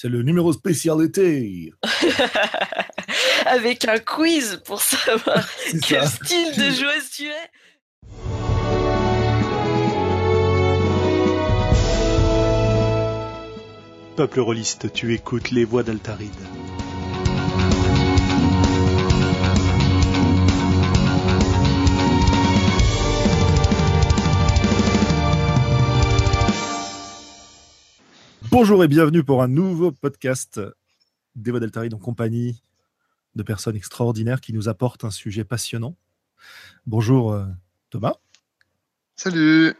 C'est le numéro spécialité. Avec un quiz pour savoir quel style de joueuse tu es. Peuple rôliste, tu écoutes les voix d'Altaride. Bonjour et bienvenue pour un nouveau podcast des Voix d'Altaride en compagnie de personnes extraordinaires qui nous apportent un sujet passionnant. Bonjour euh, Thomas. Salut.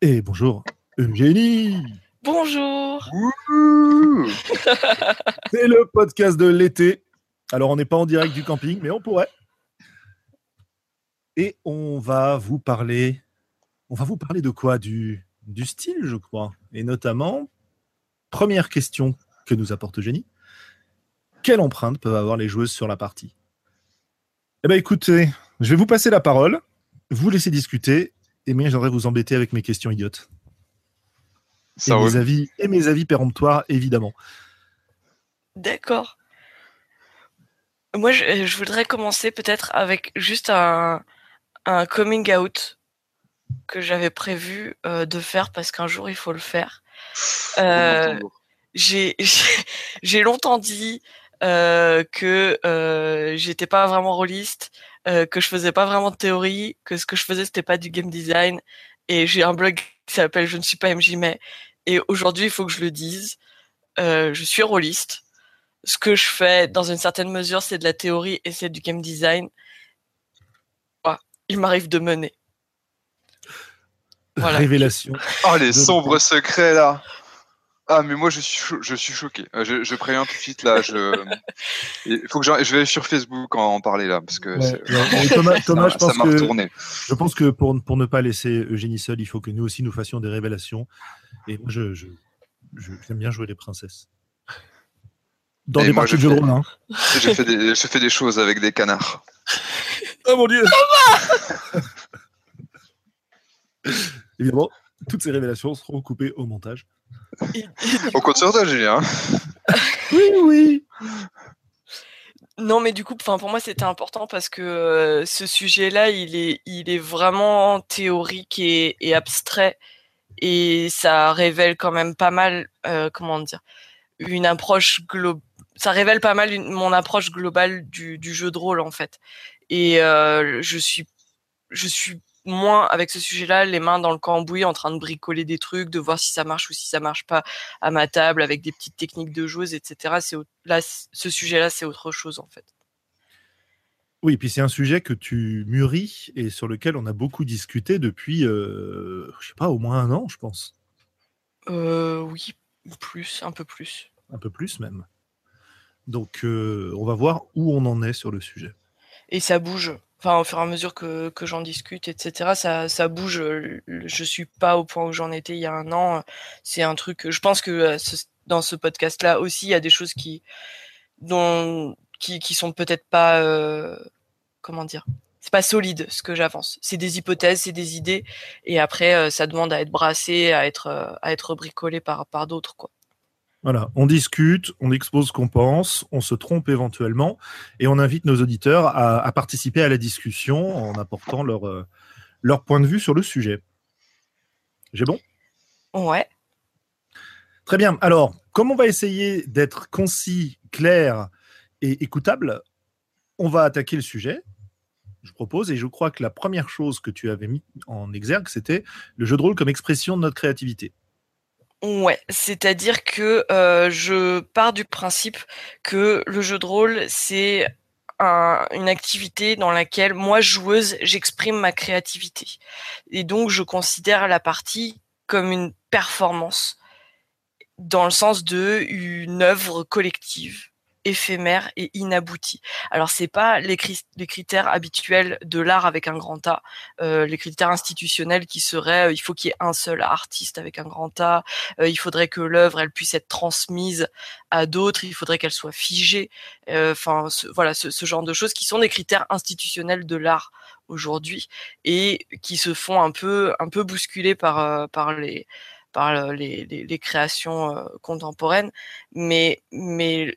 Et bonjour Eugénie. Bonjour. C'est le podcast de l'été. Alors on n'est pas en direct du camping, mais on pourrait. Et on va vous parler. On va vous parler de quoi? Du, du style, je crois. Et notamment Première question que nous apporte Eugénie. Quelle empreinte peuvent avoir les joueuses sur la partie? Eh bien écoutez, je vais vous passer la parole, vous laissez discuter, et moi j'aimerais vous embêter avec mes questions idiotes. Ça et, mes avis, et mes avis péremptoires, évidemment. D'accord. Moi, je, je voudrais commencer peut-être avec juste un, un coming out que j'avais prévu euh, de faire parce qu'un jour il faut le faire. Euh, j'ai longtemps dit euh, que euh, j'étais pas vraiment rôliste, que je faisais pas vraiment de théorie, que ce que je faisais c'était pas du game design. Et j'ai un blog qui s'appelle Je ne suis pas MJ mais et aujourd'hui il faut que je le dise. Je suis rôliste. Ce que je fais dans une certaine mesure c'est de la théorie et c'est du game design. Voilà. Il m'arrive de mener. Voilà. Révélation. Oh, les sombres secrets là. Ah, mais moi je suis, cho- je suis choqué. Euh, Je, je préviens tout de suite là. Je, il faut que j'en- je vais sur Facebook en, en parler là parce que Ouais, ouais. Thomas, je ça pense que. Je pense que pour, pour ne pas laisser Eugénie seule, il faut que nous aussi nous fassions des révélations. Et moi, je, je, je- j'aime bien jouer les princesses. Dans Et des parties de je fais- rôle. Hein. J'ai fait des choses avec des canards. Oh mon dieu Évidemment, toutes ces révélations seront coupées au montage. Et- et On compte sur toi, Julien. Oui, oui Non, mais du coup, enfin pour moi c'était important parce que euh, ce sujet-là, il est, il est vraiment théorique et, et abstrait et ça révèle quand même pas mal, euh, comment dire, une approche globale. Ça révèle pas mal une- mon approche globale du, du jeu de rôle en fait. Et euh, je suis, je suis moins avec ce sujet-là, les mains dans le cambouis, en train de bricoler des trucs, de voir si ça marche ou si ça marche pas à ma table avec des petites techniques de joueuse, etc. C'est là, ce sujet-là, c'est autre chose en fait. Oui, puis c'est un sujet que tu mûris et sur lequel on a beaucoup discuté depuis, euh, je sais pas, au moins un an, je pense. Euh, oui, plus, un peu plus. Un peu plus même. Donc, euh, on va voir où on en est sur le sujet. Et ça bouge. Enfin, au fur et à mesure que, que j'en discute, etc., ça, ça bouge. Euh, Je suis pas au point où j'en étais il y a un an. C'est un truc. Je pense que euh, dans ce podcast-là aussi, il y a des choses qui, dont, qui, qui sont peut-être pas, euh, comment dire, c'est pas solide ce que j'avance. C'est des hypothèses, c'est des idées, et après, euh, ça demande à être brassé, à être, à être bricolé par, par d'autres, quoi. Voilà, on discute, on expose ce qu'on pense, on se trompe éventuellement, et on invite nos auditeurs à, à participer à la discussion en apportant leur, euh, leur point de vue sur le sujet. J'ai bon? Ouais. Très bien. Alors, comme on va essayer d'être concis, clair et écoutable, on va attaquer le sujet. Je propose, et je crois que la première chose que tu avais mis en exergue, c'était le jeu de rôle comme expression de notre créativité. Ouais, c'est-à-dire que euh, je pars du principe que le jeu de rôle, c'est un- une activité dans laquelle moi, joueuse, j'exprime ma créativité. Et donc, je considère la partie comme une performance, dans le sens de une œuvre collective éphémère et inaboutie. Alors c'est pas les, cri- les critères habituels de l'art avec un grand A, euh, les critères institutionnels qui seraient euh, il faut qu'il y ait un seul artiste avec un grand A, euh, il faudrait que l'œuvre elle puisse être transmise à d'autres, il faudrait qu'elle soit figée, euh, enfin ce, voilà ce, ce genre de choses qui sont des critères institutionnels de l'art aujourd'hui et qui se font un peu un peu bousculer par euh, par les par les, les, les créations contemporaines, mais mais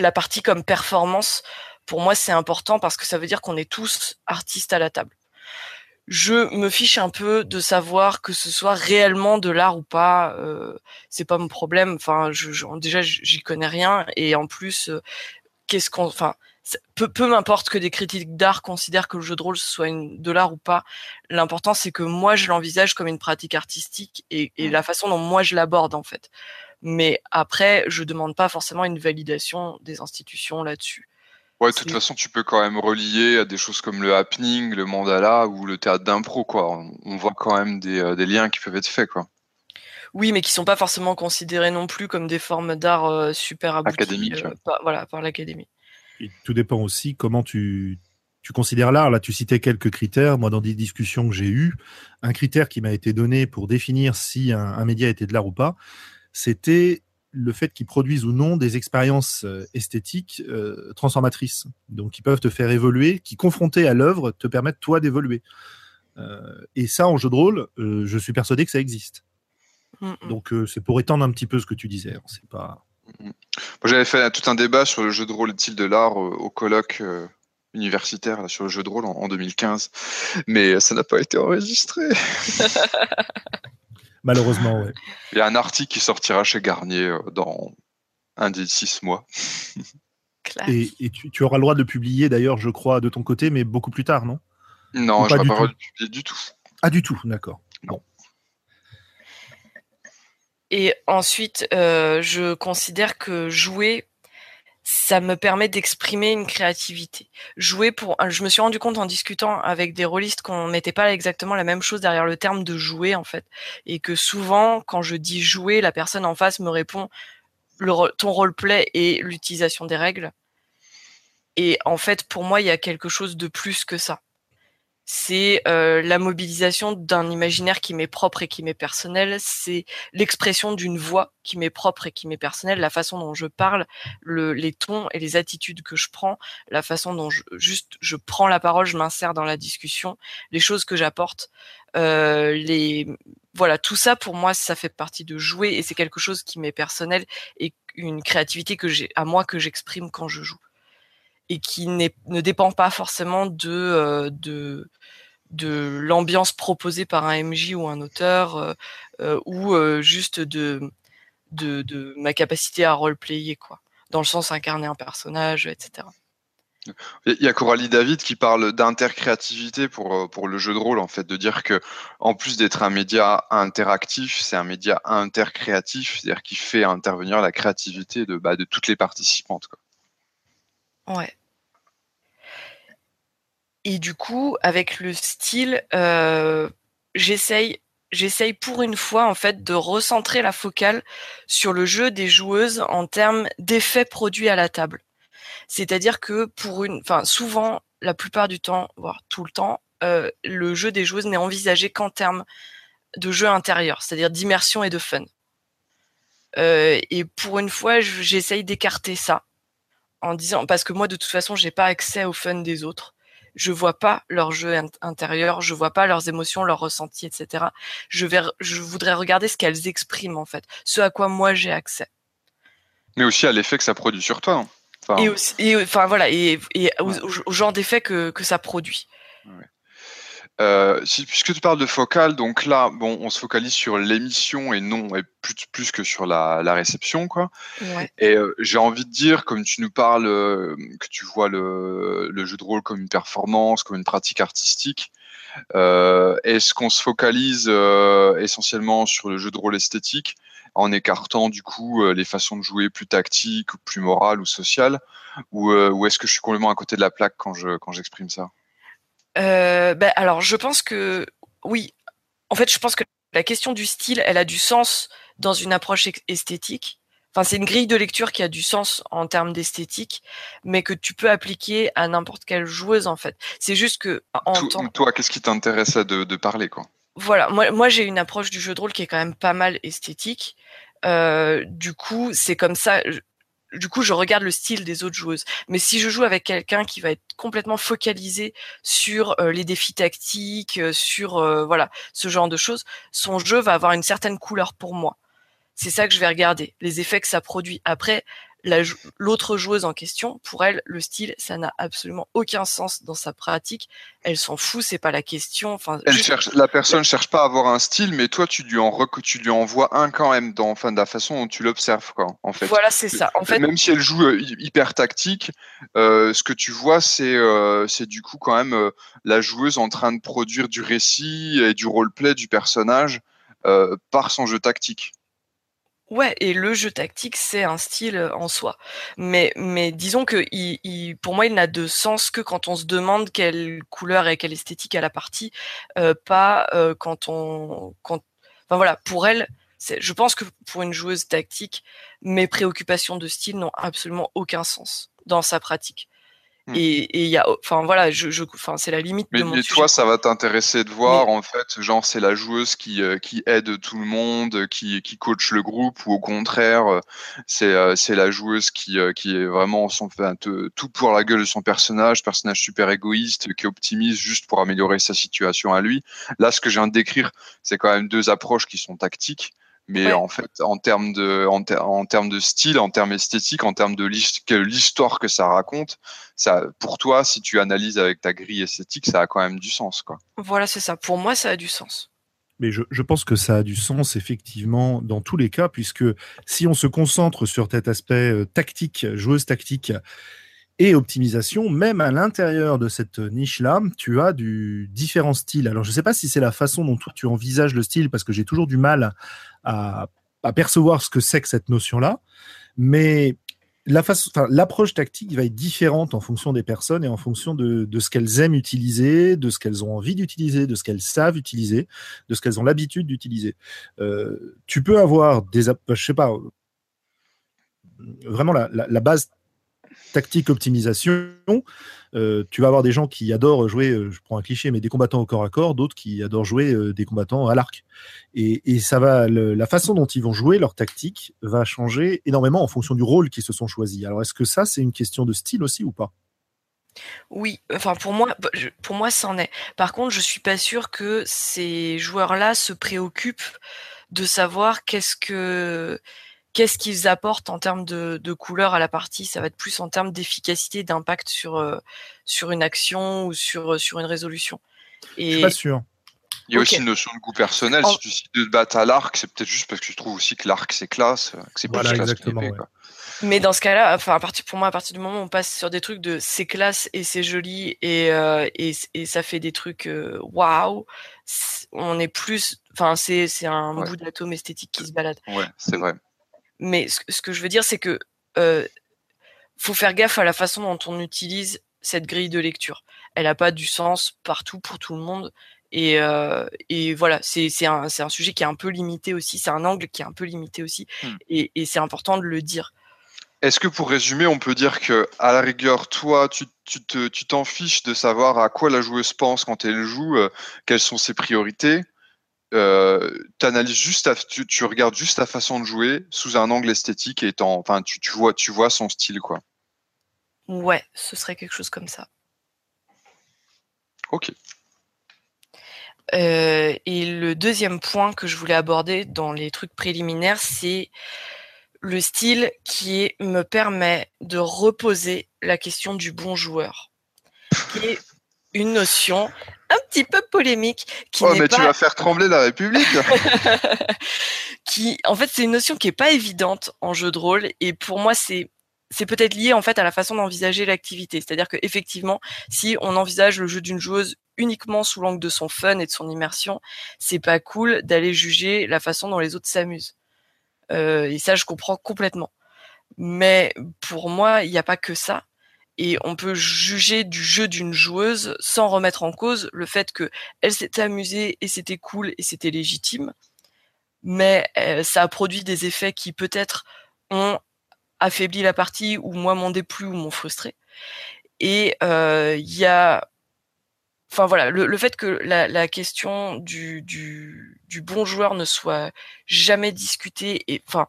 la partie comme performance, pour moi, c'est important parce que ça veut dire qu'on est tous artistes à la table. Je me fiche un peu de savoir que ce soit réellement de l'art ou pas. Euh, c'est pas mon problème. Enfin, je, je, déjà, j'y connais rien. Et en plus, euh, qu'est-ce qu'on, enfin, peu, peu m'importe que des critiques d'art considèrent que le jeu de rôle soit une, de l'art ou pas. L'important, c'est que moi, je l'envisage comme une pratique artistique et, et la façon dont moi je l'aborde en fait. Mais après, je demande pas forcément une validation des institutions là-dessus. Ouais, de toute façon, tu peux quand même relier à des choses comme le happening, le mandala ou le théâtre d'impro, quoi. On voit quand même des, euh, des, liens qui peuvent être faits, quoi. Oui, mais qui sont pas forcément considérés non plus comme des formes d'art euh, super abouties. Académiques. Euh, par, voilà, par l'académie. Tout dépend aussi comment tu, tu considères l'art. Là, tu citais quelques critères. Moi, dans des discussions que j'ai eues, un critère qui m'a été donné pour définir si un, un média était de l'art ou pas, c'était le fait qu'ils produisent ou non des expériences euh, esthétiques euh, transformatrices, donc qui peuvent te faire évoluer, qui confrontés à l'œuvre te permettent toi d'évoluer. Euh, et ça, en jeu de rôle, euh, je suis persuadé que ça existe. Mm, mm. Donc euh, c'est pour étendre un petit peu ce que tu disais. hein. C'est pas. Moi, j'avais fait tout un débat sur le jeu de rôle est-il de l'art au, au colloque euh, universitaire là, sur le jeu de rôle en, en 2015, mais ça n'a pas été enregistré. Malheureusement, ouais. Il y a un article qui sortira chez Garnier euh, dans un des six mois. Et, et tu, tu auras le droit de le publier d'ailleurs, je crois, de ton côté, mais beaucoup plus tard, non? Non, Ou je pas ne du pas tout. publier du tout. Ah, du tout, d'accord. Bon. Et ensuite, euh, je considère que jouer, ça me permet d'exprimer une créativité. Jouer pour, je me suis rendu compte en discutant avec des rôlistes qu'on mettait pas exactement la même chose derrière le terme de jouer en fait, et que souvent, quand je dis jouer, la personne en face me répond ton roleplay et l'utilisation des règles. Et en fait, pour moi, il y a quelque chose de plus que ça. C'est euh, la mobilisation d'un imaginaire qui m'est propre et qui m'est personnel. C'est l'expression d'une voix qui m'est propre et qui m'est personnelle, la façon dont je parle, le, les tons et les attitudes que je prends, la façon dont je, juste je prends la parole, je m'insère dans la discussion, les choses que j'apporte, euh, les voilà tout ça pour moi ça fait partie de jouer et c'est quelque chose qui m'est personnel et une créativité que j'ai à moi que j'exprime quand je joue et qui ne dépend pas forcément de euh, de de l'ambiance proposée par un MJ ou un auteur euh, euh, ou euh, juste de, de de ma capacité à roleplayer quoi dans le sens incarner un personnage etc Il y a Coralie David qui parle d'intercréativité pour, pour le jeu de rôle, en fait, de dire que en plus d'être un média interactif, c'est un média intercréatif, c'est-à-dire qui fait intervenir la créativité de, bah, de toutes les participantes. Quoi. Ouais. Et du coup, avec le style, euh, j'essaye, pour une fois en fait de recentrer la focale sur le jeu des joueuses en termes d'effets produits à la table. C'est-à-dire que pour une, enfin souvent, la plupart du temps, voire tout le temps, euh, le jeu des joueuses n'est envisagé qu'en termes de jeu intérieur, c'est-à-dire d'immersion et de fun. Euh, et pour une fois, je- j'essaye d'écarter ça en disant parce que moi de toute façon j'ai pas accès au fun des autres je vois pas leur jeu int- intérieur je vois pas leurs émotions leurs ressentis etc je vais re- je voudrais regarder ce qu'elles expriment en fait ce à quoi moi j'ai accès Mais aussi à l'effet que ça produit sur toi. hein. Enfin, et aussi et enfin voilà et, et au, au- au genre d'effet que que ça produit Euh, si, puisque tu parles de focal, donc là, bon, on se focalise sur l'émission et non et plus, plus que sur la, la réception, quoi. ouais Et euh, j'ai envie de dire, comme tu nous parles, euh, que tu vois le, le jeu de rôle comme une performance, comme une pratique artistique, est-ce qu'on se focalise essentiellement sur le jeu de rôle esthétique en écartant du coup les façons de jouer plus tactiques ou plus morales ou sociales, ou, ou est-ce que je suis complètement à côté de la plaque quand je quand j'exprime ça? Euh, ben alors, je pense que oui. En fait, je pense que la question du style, elle a du sens dans une approche esthétique. Enfin, c'est une grille de lecture qui a du sens en termes d'esthétique, mais que tu peux appliquer à n'importe quelle joueuse en fait. C'est juste que en Tout- tant Toi, qu'est-ce qui t'intéressait de, de parler quoi? Voilà, moi, moi j'ai une approche du jeu de rôle qui est quand même pas mal esthétique. Euh, du coup, c'est comme ça. Du coup, je regarde le style des autres joueuses. Mais si je joue avec quelqu'un qui va être complètement focalisé sur euh, les défis tactiques, euh, sur euh, voilà ce genre de choses, son jeu va avoir une certaine couleur pour moi. C'est ça que je vais regarder, les effets que ça produit. Après, l'autre joueuse en question, pour elle, le style, ça n'a absolument aucun sens dans sa pratique. Elle s'en fout, c'est pas la question. Enfin, elle cherche, la personne cherche pas à avoir un style, mais toi, tu lui en tu lui envoies un quand même dans, enfin, de la façon dont tu l'observes, quoi. En fait. Voilà, c'est ça. En fait, même si elle joue euh, hyper tactique, euh, ce que tu vois, c'est, euh, c'est du coup quand même la joueuse en train de produire du récit et du roleplay du personnage par son jeu tactique. Ouais, et le jeu tactique, c'est un style euh, en soi. Mais, mais disons que il, pour moi, il n'a de sens que quand on se demande quelle couleur et quelle esthétique a la partie, euh, pas euh, quand on. Quand... Enfin voilà, pour elle, je pense que pour une joueuse tactique, mes préoccupations de style n'ont absolument aucun sens dans sa pratique. Hmm. Et il y a, enfin voilà, je, je enfin c'est la limite. Mais, de mon toi, ça va t'intéresser de voir en fait, genre c'est la joueuse qui euh, qui aide tout le monde, qui qui coach le groupe, ou au contraire, euh, c'est euh, c'est la joueuse qui qui est vraiment son, tout pour la gueule de son personnage, personnage super égoïste, qui optimise juste pour améliorer sa situation à lui. Là, ce que je viens de décrire, c'est quand même deux approches qui sont tactiques. Mais en fait, en termes de, en, termes de style, en termes esthétiques, en termes de l'histoire que ça raconte, ça, pour toi, si tu analyses avec ta grille esthétique, ça a quand même du sens, quoi. Voilà, c'est ça. Pour moi, ça a du sens. Mais je, je, pense que ça a du sens effectivement dans tous les cas, puisque si on se concentre sur cet aspect euh, tactique, joueuse tactique, et optimisation, même à l'intérieur de cette niche-là, tu as du différents styles. Alors, je ne sais pas si c'est la façon dont toi tu envisages le style, parce que j'ai toujours du mal à, percevoir ce que c'est que cette notion-là, mais l'approche tactique va être différente en fonction des personnes et en fonction de, ce qu'elles aiment utiliser, de ce qu'elles ont envie d'utiliser, de ce qu'elles savent utiliser, de ce qu'elles ont l'habitude d'utiliser. Euh, tu peux avoir des, je sais pas, vraiment la base tactique optimisation, euh, tu vas avoir des gens qui adorent jouer, euh, je prends un cliché, mais des combattants au corps à corps, d'autres qui adorent jouer euh, des combattants à l'arc. Et, ça va, la façon dont ils vont jouer leur tactique va changer énormément en fonction du rôle qu'ils se sont choisis. Alors, est-ce que ça, c'est une question de style aussi ou pas? Oui, enfin pour moi, bah, pour moi, c'en est. Par contre, je suis pas sûr que ces joueurs-là se préoccupent de savoir qu'est-ce que qu'est-ce qu'ils apportent en termes de, de, couleur à la partie? Ça va être plus en termes d'efficacité, d'impact sur euh, sur une action ou sur sur une résolution. Et... Je suis pas sûr. Il y a aussi une notion de goût personnel. Si tu décides de te battre à l'arc, c'est peut-être juste parce que tu trouves aussi que l'arc c'est classe, que c'est plus voilà, classe exactement, Mais dans ce cas-là, enfin, à partir, pour moi, à partir du moment où on passe sur des trucs de c'est classe et c'est joli et, euh, et, et, ça fait des trucs euh, waouh, on est plus, enfin, c'est, c'est un bout d'atome esthétique qui se balade. Ouais, c'est vrai. Mais ce, que je veux dire, c'est que euh, faut faire gaffe à la façon dont on utilise cette grille de lecture. Elle n'a pas du sens partout pour tout le monde. Et, euh, et voilà, c'est un, un, sujet qui est un peu limité aussi, c'est un angle qui est un peu limité aussi, hmm. et, et c'est important de le dire. Est-ce que pour résumer, on peut dire que à la rigueur, toi, tu tu t'en fiches de savoir à quoi la joueuse pense quand elle joue, euh, quelles sont ses priorités, euh, analyses juste tu, tu, regardes juste ta façon de jouer sous un angle esthétique et enfin tu, tu, vois tu vois son style quoi. Ouais, ce serait quelque chose comme ça. Ok. Euh, et le deuxième point que je voulais aborder dans les trucs préliminaires, c'est le style qui me permet de reposer la question du bon joueur, qui est une notion un petit peu polémique. Qui oh, mais tu vas faire trembler la République qui, En fait, c'est une notion qui est pas évidente en jeu de rôle, et pour moi, c'est c'est peut-être lié en fait à la façon d'envisager l'activité. C'est-à-dire que effectivement, si on envisage le jeu d'une joueuse uniquement sous l'angle de son fun et de son immersion, c'est pas cool d'aller juger la façon dont les autres s'amusent. Euh, et ça, je comprends complètement. Mais pour moi, il n'y a pas que ça et on peut juger du jeu d'une joueuse sans remettre en cause le fait que elle s'était amusée et c'était cool et c'était légitime, mais euh, ça a produit des effets qui peut-être ont affaibli la partie ou moi m'ont déplu ou m'ont frustré. Et euh, il y a, enfin voilà, le, fait que la, question du, bon joueur ne soit jamais discutée et enfin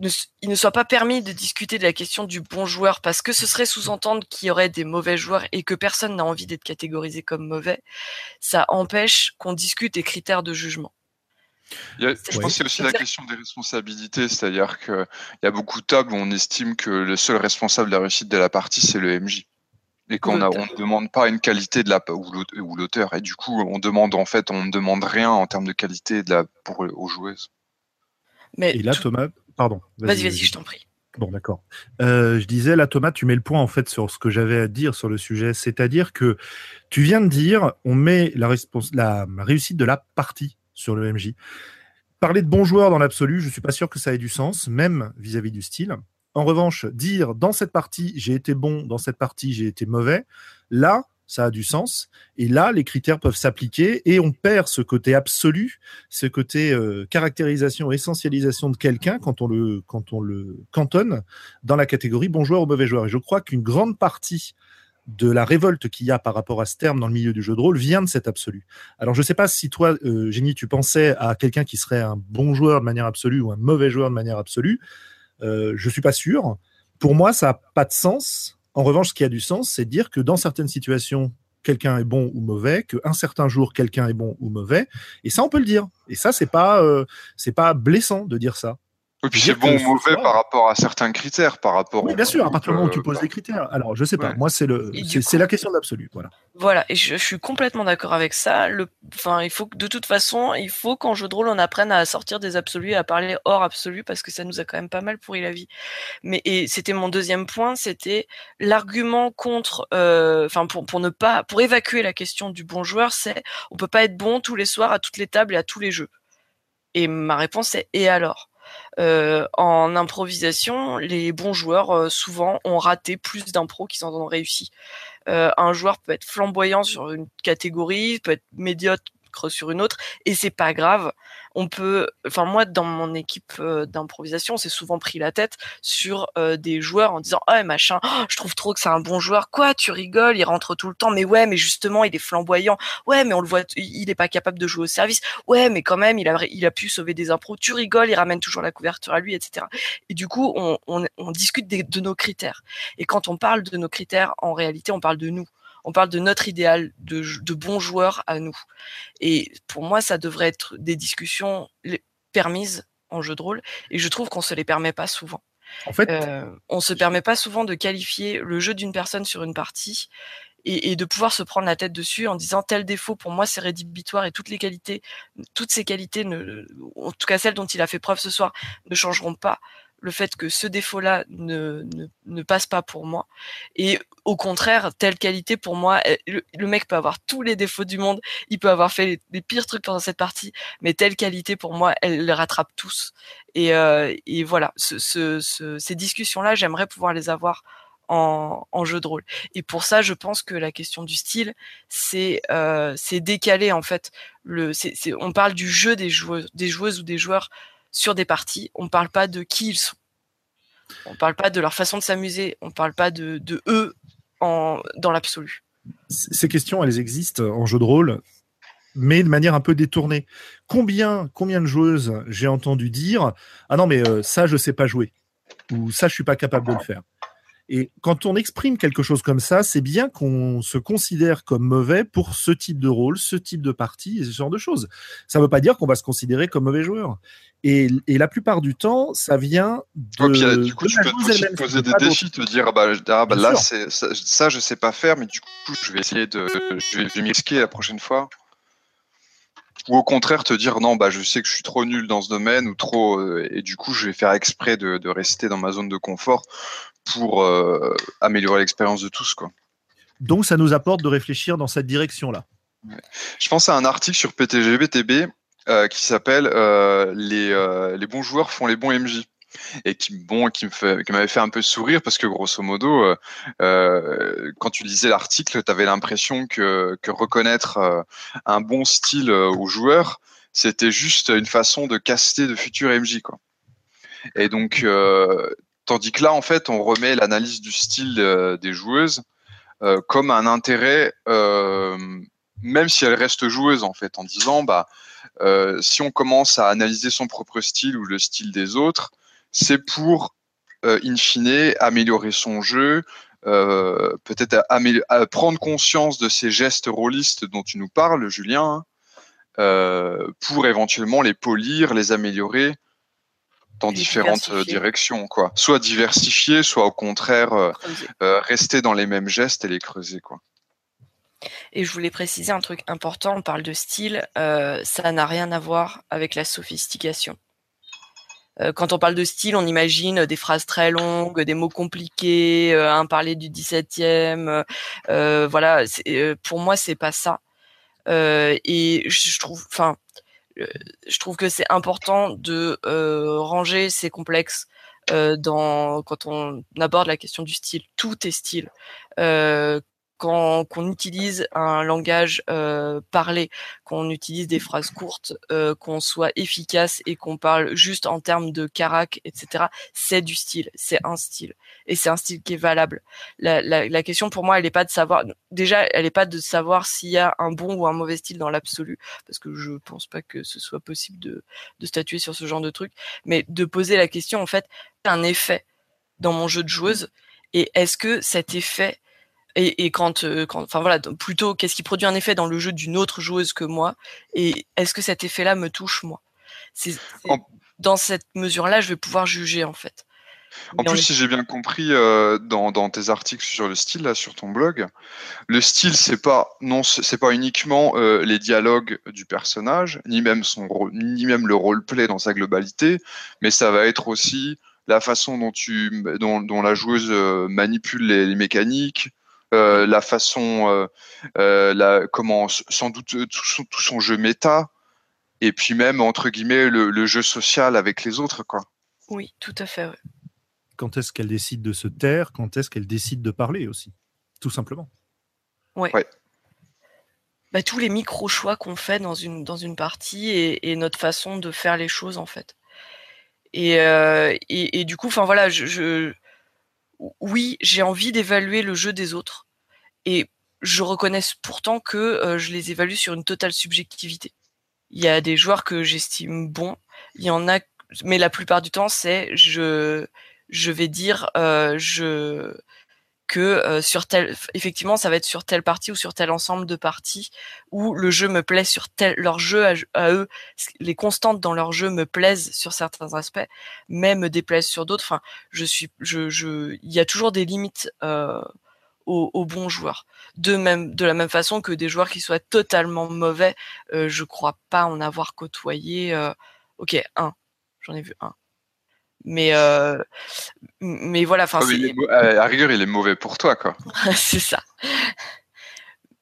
il ne soit pas permis de discuter de la question du bon joueur parce que ce serait sous-entendre qu'il y aurait des mauvais joueurs et que personne n'a envie d'être catégorisé comme mauvais, ça empêche qu'on discute des critères de jugement. je pense qu'il y a aussi la question des responsabilités, c'est-à-dire qu'il y a beaucoup de tables où on estime que le seul responsable de la réussite de la partie, c'est le MJ. Et qu'on ne demande pas une qualité de la ou l'auteur. Et du coup, on demande en fait, on ne demande rien en termes de qualité de la, pour, aux joueuses. Mais et là, Thomas, pardon. Vas-y, vas-y, je t'en prie. Bon, d'accord. Euh, je disais, là, Thomas, tu mets le point en fait sur ce que j'avais à dire sur le sujet, c'est-à-dire que tu viens de dire, on met la, la réussite de la partie sur le MJ. Parler de bons joueurs dans l'absolu, je suis pas sûr que ça ait du sens, même vis-à-vis du style. En revanche, dire dans cette partie j'ai été bon, dans cette partie j'ai été mauvais, là, ça a du sens. Et là, les critères peuvent s'appliquer et on perd ce côté absolu, ce côté euh, caractérisation, essentialisation de quelqu'un quand on le quand on le cantonne dans la catégorie bon joueur ou mauvais joueur. Et je crois qu'une grande partie de la révolte qu'il y a par rapport à ce terme dans le milieu du jeu de rôle vient de cet absolu. Alors je ne sais pas si toi, euh, Génie, tu pensais à quelqu'un qui serait un bon joueur de manière absolue ou un mauvais joueur de manière absolue. Euh, je suis pas sûr. Pour moi, ça n'a pas de sens en revanche, ce qui a du sens, c'est de dire que dans certaines situations, quelqu'un est bon ou mauvais, qu'un certain jour, quelqu'un est bon ou mauvais. Et ça, on peut le dire. Et ça, c'est pas, euh, c'est pas blessant de dire ça. Et puis c'est bon ou mauvais par rapport à certains critères, par rapport. Oui, bien sûr, à partir du moment où tu poses des critères. Alors, je sais pas. Moi, c'est le, c'est la question d'absolu, voilà. Voilà, et je, suis complètement d'accord avec ça. Le, enfin, il faut que de toute façon, il faut qu'en jeu de rôle, on apprenne à sortir des absolus, à parler hors absolu, parce que ça nous a quand même pas mal pourri la vie. Mais et c'était mon deuxième point, c'était l'argument contre, euh, enfin, pour pour ne pas, pour évacuer la question du bon joueur, c'est on peut pas être bon tous les soirs à toutes les tables et à tous les jeux. Et ma réponse est et alors? Euh, en improvisation, les bons joueurs euh, souvent ont raté plus d'impro qu'ils en ont réussi. Euh, un joueur peut être flamboyant sur une catégorie, peut être médiocre sur une autre et c'est pas grave. On peut, enfin moi dans mon équipe euh, d'improvisation, on s'est souvent pris la tête sur euh, des joueurs en disant ah machin, oh, je trouve trop que c'est un bon joueur. Quoi, tu rigoles, il rentre tout le temps, mais ouais, mais justement il est flamboyant. Ouais, mais on le voit, il est pas capable de jouer au service. Ouais, mais quand même il a il a pu sauver des impros. Tu rigoles, il ramène toujours la couverture à lui, etc. Et du coup on discute de nos critères. Et quand on parle de nos critères, en réalité on parle de nous on parle de notre idéal de, de bons joueurs à nous. Et pour moi, ça devrait être des discussions permises en jeu de rôle, et je trouve qu'on se les permet pas souvent. En fait, euh, on se permet pas souvent de qualifier le jeu d'une personne sur une partie et, de pouvoir se prendre la tête dessus en disant tel défaut pour moi c'est rédhibitoire et toutes les qualités, toutes ces qualités, ne, en tout cas celles dont il a fait preuve ce soir, ne changeront pas le fait que ce défaut-là ne, ne, passe pas pour moi. Et au contraire, telle qualité pour moi, le, mec peut avoir tous les défauts du monde, il peut avoir fait les, pires trucs pendant cette partie, mais telle qualité pour moi, elle les rattrape tous. Et, euh, et voilà, ce, ce, ces discussions-là, j'aimerais pouvoir les avoir en, en, jeu de rôle. Et pour ça, je pense que la question du style, c'est euh, décalé en fait. Le, on parle du jeu des joueuses ou des joueurs sur des parties. On ne parle pas de qui ils sont. On ne parle pas de leur façon de s'amuser. On ne parle pas de, eux en, dans l'absolu. Ces questions, elles existent en jeu de rôle, mais de manière un peu détournée. Combien, combien de joueuses j'ai entendu dire Ah non, mais euh, ça, je ne sais pas jouer. Ou ça, je ne suis pas capable de le faire. Et quand on exprime quelque chose comme ça, c'est bien qu'on se considère comme mauvais pour ce type de rôle, ce type de partie et ce genre de choses. Ça ne veut pas dire qu'on va se considérer comme mauvais joueur. Et, la plupart du temps, ça vient de. du coup, tu peux aussi te poser des défis, te dire ah bah, ah bah là, ça, ça, je sais pas faire, mais du coup, je vais essayer de. Je vais, m'expliquer la prochaine fois. Ou au contraire, te dire non, bah, je sais que je suis trop nul dans ce domaine ou trop. Euh, et du coup, je vais faire exprès de, de rester dans ma zone de confort pour euh, améliorer l'expérience de tous. Quoi. Donc ça nous apporte de réfléchir dans cette direction-là. Je pense à un article sur PTGBTB euh, qui s'appelle euh, les, les bons joueurs font les bons MJ et qui bon qui me fait qui m'avait fait un peu sourire parce que grosso modo quand tu lisais l'article tu avais l'impression que, que reconnaître un bon style aux joueurs c'était juste une façon de caster de futurs MJ quoi et donc Tandis que là, en fait, on remet l'analyse du style euh, des joueuses euh, comme un intérêt, euh, même si elles restent joueuses, en fait, en disant, bah, si on commence à analyser son propre style ou le style des autres, c'est pour, in fine, améliorer son jeu, peut-être prendre conscience de ces gestes rôlistes dont tu nous parles, Julien, pour éventuellement les polir, les améliorer dans différentes directions, quoi. Soit diversifier, soit au contraire rester dans les mêmes gestes et les creuser, quoi. Et je voulais préciser un truc important, on parle de style, euh, ça n'a rien à voir avec la sophistication. Euh, quand on parle de style, on imagine des phrases très longues, des mots compliqués, euh, un parler du 17e. voilà, pour moi, c'est pas ça. et je trouve, enfin, je trouve que c'est important de ranger ces complexes dans quand on aborde la question du style. Tout est style qu'on utilise un langage euh, parlé, qu'on utilise des phrases courtes, euh, qu'on soit efficace et qu'on parle juste en termes de carac, etc. C'est du style, c'est un style, et c'est un style qui est valable. La, la, la question pour moi, elle n'est pas de savoir, déjà, elle n'est pas de savoir s'il y a un bon ou un mauvais style dans l'absolu, parce que je pense pas que ce soit possible de, de statuer sur ce genre de truc, mais de poser la question en fait, un effet dans mon jeu de joueuse, et est-ce que cet effet et, quand, euh, quand, enfin voilà, plutôt qu'est-ce qui produit un effet dans le jeu d'une autre joueuse que moi, et est-ce que cet effet-là me touche moi? C'est dans cette mesure-là, je vais pouvoir juger en fait. En plus, si j'ai bien compris euh, dans, dans, tes articles sur le style là, sur ton blog, le style c'est pas non c'est pas uniquement euh, les dialogues du personnage, ni même son ni même le roleplay dans sa globalité, mais ça va être aussi la façon dont tu dont, dont la joueuse manipule les mécaniques, euh, la façon, euh, euh, la, comment, sans doute tout son, jeu méta, et puis même entre guillemets le, jeu social avec les autres, quoi. Oui, tout à fait. Quand est-ce qu'elle décide de se taire? Quand est-ce qu'elle décide de parler aussi? Tout simplement. Ouais. ouais. Bah, tous les micro choix qu'on fait dans une dans une partie et, notre façon de faire les choses en fait. Et, et, du coup, enfin voilà, je oui, j'ai envie d'évaluer le jeu des autres. Et je reconnais pourtant que euh, je les évalue sur une totale subjectivité. Il y a des joueurs que j'estime bons, il y en a, mais la plupart du temps, c'est je, je vais dire, euh, je, que euh, sur tel effectivement ça va être sur telle partie ou sur tel ensemble de parties où le jeu me plaît sur tel leur jeu à, eux les constantes dans leur jeu me plaisent sur certains aspects mais me déplaisent sur d'autres. Enfin je suis je je il y a toujours des limites euh, aux, aux, bons joueurs. De même de la même façon que des joueurs qui soient totalement mauvais euh, je crois pas en avoir côtoyé euh, ok un. J'en ai vu un mais euh, mais voilà enfin à rigueur il est mauvais pour toi quoi. C'est ça.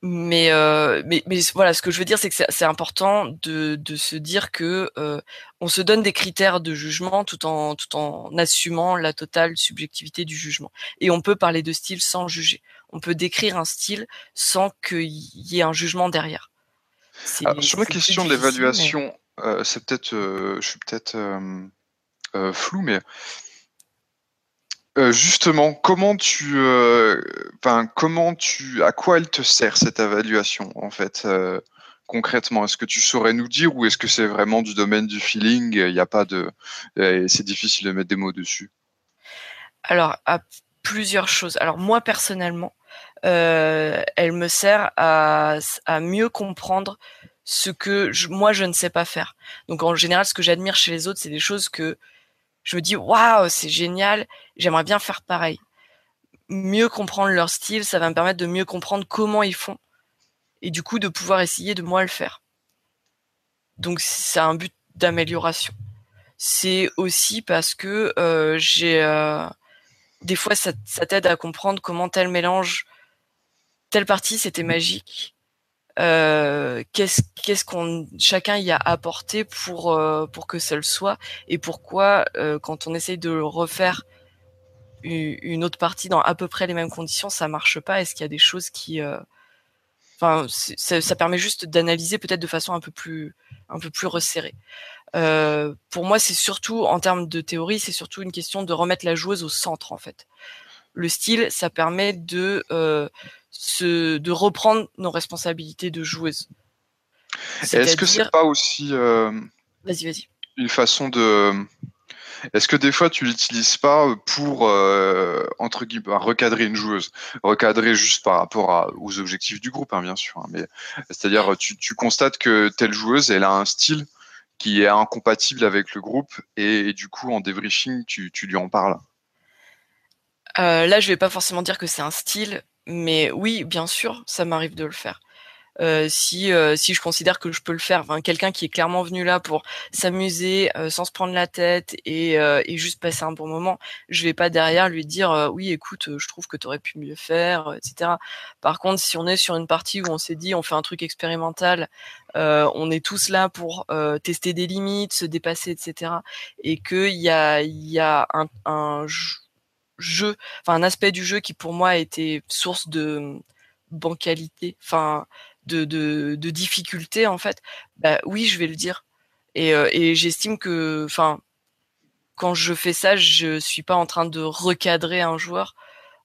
Mais, euh, mais mais voilà ce que je veux dire c'est que c'est important de, de se dire que euh, on se donne des critères de jugement tout en tout en assumant la totale subjectivité du jugement. Et on peut parler de style sans juger. On peut décrire un style sans qu'il y ait un jugement derrière. Sur ma question de l'évaluation c'est peut-être je suis peut-être euh, flou, mais euh, justement, comment tu, euh, enfin, comment tu, à quoi elle te sert cette évaluation en fait concrètement? Est-ce que tu saurais nous dire ou est-ce que c'est vraiment du domaine du feeling Il n'y a pas de, c'est difficile de mettre des mots dessus? Alors, à plusieurs choses. Alors moi personnellement, elle me sert à, à mieux comprendre ce que moi je ne sais pas faire. Donc en général, ce que j'admire chez les autres, c'est des choses que je me dis waouh, c'est génial, j'aimerais bien faire pareil. Mieux comprendre leur style, ça va me permettre de mieux comprendre comment ils font et du coup de pouvoir essayer de moi le faire. Donc c'est un but d'amélioration. C'est aussi parce que euh, j'ai euh, des fois ça, ça t'aide à comprendre comment tel mélange, telle partie c'était magique euh, qu'est-ce qu'on chacun y a apporté pour euh, pour que ça le soit et pourquoi euh, quand on essaye de refaire une autre partie dans à peu près les mêmes conditions ça marche pas? Est-ce qu'il y a des choses qui enfin ça, ça, permet juste d'analyser peut-être de façon un peu plus un peu plus resserrée. Pour moi c'est surtout en termes de théorie c'est surtout une question de remettre la joueuse au centre en fait le style ça permet de de reprendre nos responsabilités de joueuse. Est-ce que c'est pas aussi euh, vas-y, vas-y. une façon de Est-ce que des fois tu l'utilises pas pour euh, entre guillemets recadrer une joueuse, recadrer juste par rapport aux objectifs du groupe, hein, bien sûr. Hein, mais c'est-à-dire tu, tu constates que telle joueuse, elle a un style qui est incompatible avec le groupe et, du coup en débriefing tu, tu lui en parles. Euh, là, je vais pas forcément dire que c'est un style, mais oui, bien sûr, ça m'arrive de le faire. Euh, si euh, si je considère que je peux le faire, quelqu'un qui est clairement venu là pour s'amuser euh, sans se prendre la tête et, et juste passer un bon moment, je vais pas derrière lui dire oui écoute je trouve que tu aurais pu mieux faire, etc. Par contre si on est sur une partie où on s'est dit on fait un truc expérimental, on est tous là pour tester des limites, se dépasser, etc. Et qu'il y a il y a un, un jeu, enfin un aspect du jeu qui pour moi a été source de bancalité, enfin de, de, de difficulté en fait, bah oui, je vais le dire. Et, euh, et j'estime que, enfin, quand je fais ça, je suis pas en train de recadrer un joueur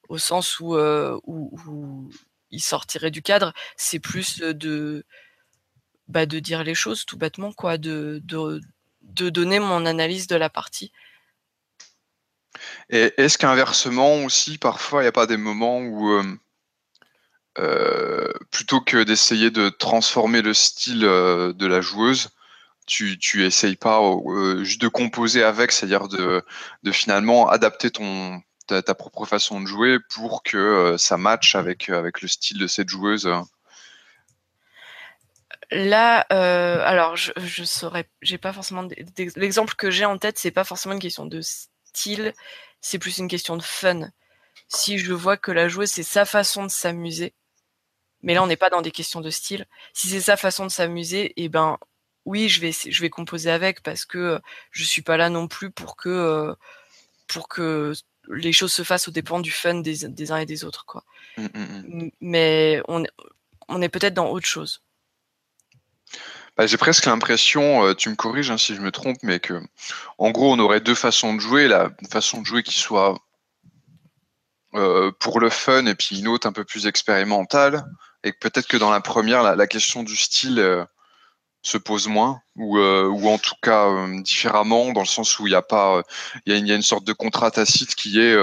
au sens où, euh, où, où il sortirait du cadre. C'est plus de, bah, de dire les choses tout bêtement, quoi, de, de, de donner mon analyse de la partie. Et est-ce qu'inversement aussi, parfois, il n'y a pas des moments où euh, euh, plutôt que d'essayer de transformer le style euh, de la joueuse, tu, tu essayes pas juste de composer avec, c'est-à-dire de, de finalement adapter ton, ta, propre façon de jouer pour que ça matche avec, avec le style de cette joueuse Là, alors je, je saurais, j'ai pas forcément l'exemple que j'ai en tête, c'est pas forcément une question de style, c'est plus une question de fun. Si je vois que la joueuse c'est sa façon de s'amuser, mais là, on n'est pas dans des questions de style. Si c'est sa façon de s'amuser, eh ben oui, je vais je vais composer avec parce que euh, je suis pas là non plus pour que euh, pour que les choses se fassent au dépend du fun des, des uns et des autres quoi. Mmh, mmh, mmh. Mais on on est peut-être dans autre chose. Bah, j'ai presque l'impression, euh, tu me corriges hein, si je me trompe, mais que en gros on aurait deux façons de jouer, la façon de jouer qui soit pour le fun et puis une autre un peu plus expérimentale et peut-être que dans la première, la, question du style euh, se pose moins, ou, euh, en tout cas euh, différemment, dans le sens où il n'y a pas, y, a une sorte de contrat tacite qui est,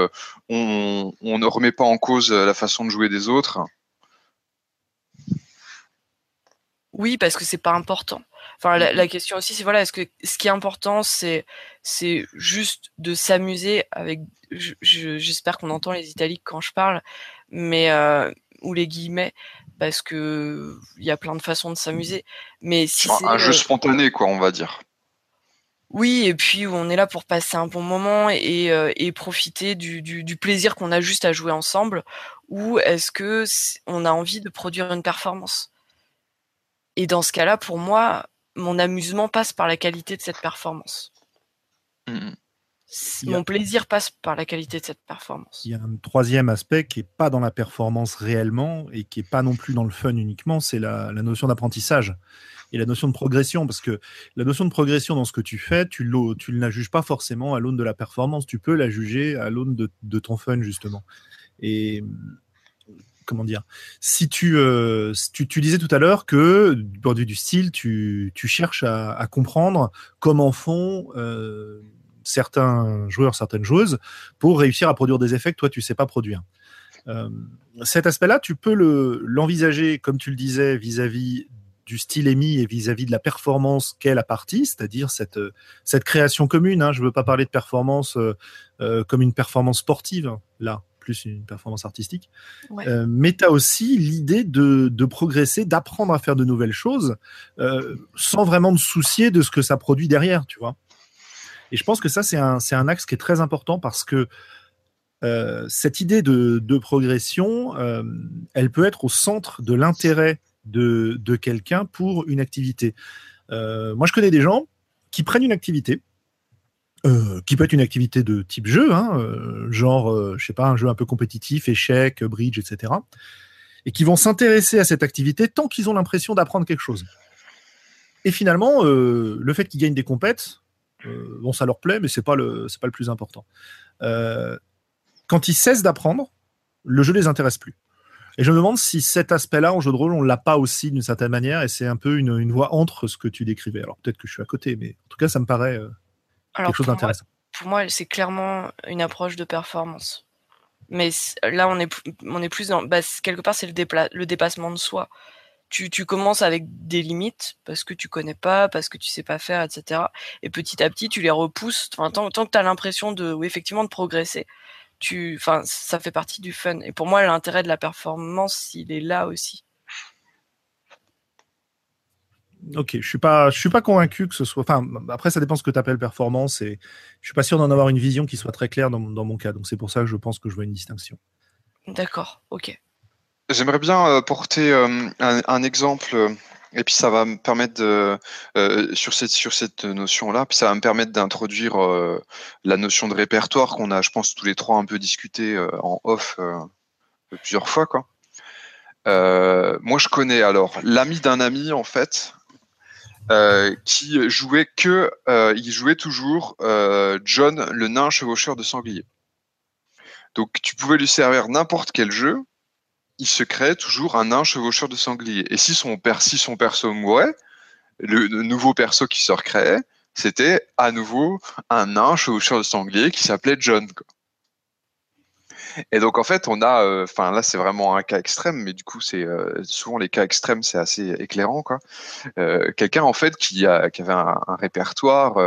on, ne remet pas en cause la façon de jouer des autres. Oui, parce que c'est pas important. Enfin, la, la question aussi, c'est voilà, est-ce que ce qui est important, c'est c'est juste de s'amuser avec. J'espère qu'on entend les italiques quand je parle, mais ou les guillemets, parce que il y a plein de façons de s'amuser. Mais si un jeu euh, spontané, quoi, on va dire. Oui, et puis on est là pour passer un bon moment et, euh, et profiter du, du, du plaisir qu'on a juste à jouer ensemble, ou est-ce que on a envie de produire une performance? Et dans ce cas-là, pour moi, mon amusement passe par la qualité de cette performance. Mmh mon plaisir passe par la qualité de cette performance. Il y a un troisième aspect qui n'est pas dans la performance réellement et qui n'est pas non plus dans le fun uniquement, c'est la, notion d'apprentissage et la notion de progression. Parce que la notion de progression dans ce que tu fais, tu ne la juges pas forcément à l'aune de la performance, tu peux la juger à l'aune de, ton fun, justement. Et comment dire Si tu, euh, tu, disais tout à l'heure que du point de vue du style, tu, cherches à, comprendre comment font. Euh, certains joueurs, certaines joueuses, pour réussir à produire des effets que toi, tu sais pas produire. Euh, cet aspect-là, tu peux l'envisager, comme tu le disais, vis-à-vis du style émis et vis-à-vis de la performance qu'est la partie, c'est-à-dire cette, cette création commune. Hein. Je ne veux pas parler de performance euh, euh, comme une performance sportive, là, plus une performance artistique. mais tu as aussi l'idée de, de, progresser, d'apprendre à faire de nouvelles choses, sans vraiment te soucier de ce que ça produit derrière, tu vois. Et je pense que ça, c'est un, un, axe qui est très important parce que euh, cette idée de, de progression, euh, elle peut être au centre de l'intérêt de, de quelqu'un pour une activité. Euh, moi, je connais des gens qui prennent une activité, euh, qui peut être une activité de type jeu, hein, euh, genre, euh, je sais pas, un jeu un peu compétitif, échec, bridge, etc., et qui vont s'intéresser à cette activité tant qu'ils ont l'impression d'apprendre quelque chose. Et finalement, le fait qu'ils gagnent des compètes, euh, bon, ça leur plaît, mais c'est pas pas le plus important. Euh, quand ils cessent d'apprendre, le jeu les intéresse plus. Et je me demande si cet aspect-là en jeu de rôle, on l'a pas aussi d'une certaine manière, et c'est un peu une, une voie entre ce que tu décrivais. Alors peut-être que je suis à côté, mais en tout cas, ça me paraît euh, quelque chose d'intéressant. pour moi, c'est clairement une approche de performance. Mais là, on est, on est plus dans. Bah, quelque part, c'est le, le dépassement de soi. Tu, tu, commences avec des limites parce que tu connais pas, parce que tu sais pas faire, etc. Et petit à petit, tu les repousses. Enfin, tant, tant que tu as l'impression de, oui, effectivement, de progresser, tu, enfin, ça fait partie du fun. Et pour moi, l'intérêt de la performance, il est là aussi. Ok, je suis pas, je suis pas convaincu que ce soit. Enfin, après, ça dépend ce que tu appelles performance et je suis pas sûr d'en avoir une vision qui soit très claire dans, dans mon cas. Donc c'est pour ça que je pense que je vois une distinction. D'accord, ok. J'aimerais bien euh, porter euh, un, exemple euh, et puis ça va me permettre de, sur cette sur cette notion-là, puis ça va me permettre d'introduire la notion de répertoire qu'on a, je pense, tous les trois un peu discuté en off plusieurs fois, quoi. moi, je connais alors l'ami d'un ami, en fait, euh, qui jouait que, euh, il jouait toujours euh, John, le nain chevaucheur de sanglier. Donc tu pouvais lui servir n'importe quel jeu, il se créait toujours un nain chevaucheur de sanglier. Et si son, perso mourait, le, nouveau perso qui se recréait, c'était à nouveau un nain chevaucheur de sanglier qui s'appelait John. Et donc en fait, on a, euh, enfin là c'est vraiment un cas extrême, mais du coup c'est euh, souvent les cas extrêmes c'est assez éclairant quoi. Euh, quelqu'un en fait qui, avait un, répertoire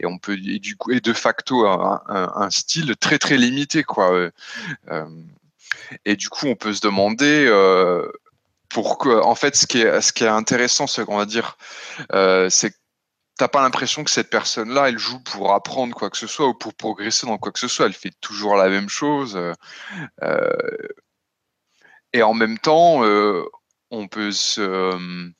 et on peut du coup et de facto un, style très très limité quoi. et du coup on peut se demander pourquoi en fait ce qui est ce qui est intéressant ce qu'on va dire c'est t'as pas l'impression que cette personne-là, elle joue pour apprendre quoi que ce soit ou pour progresser dans quoi que ce soit. Elle fait toujours la même chose. Euh, euh, et en même temps, euh, on peut se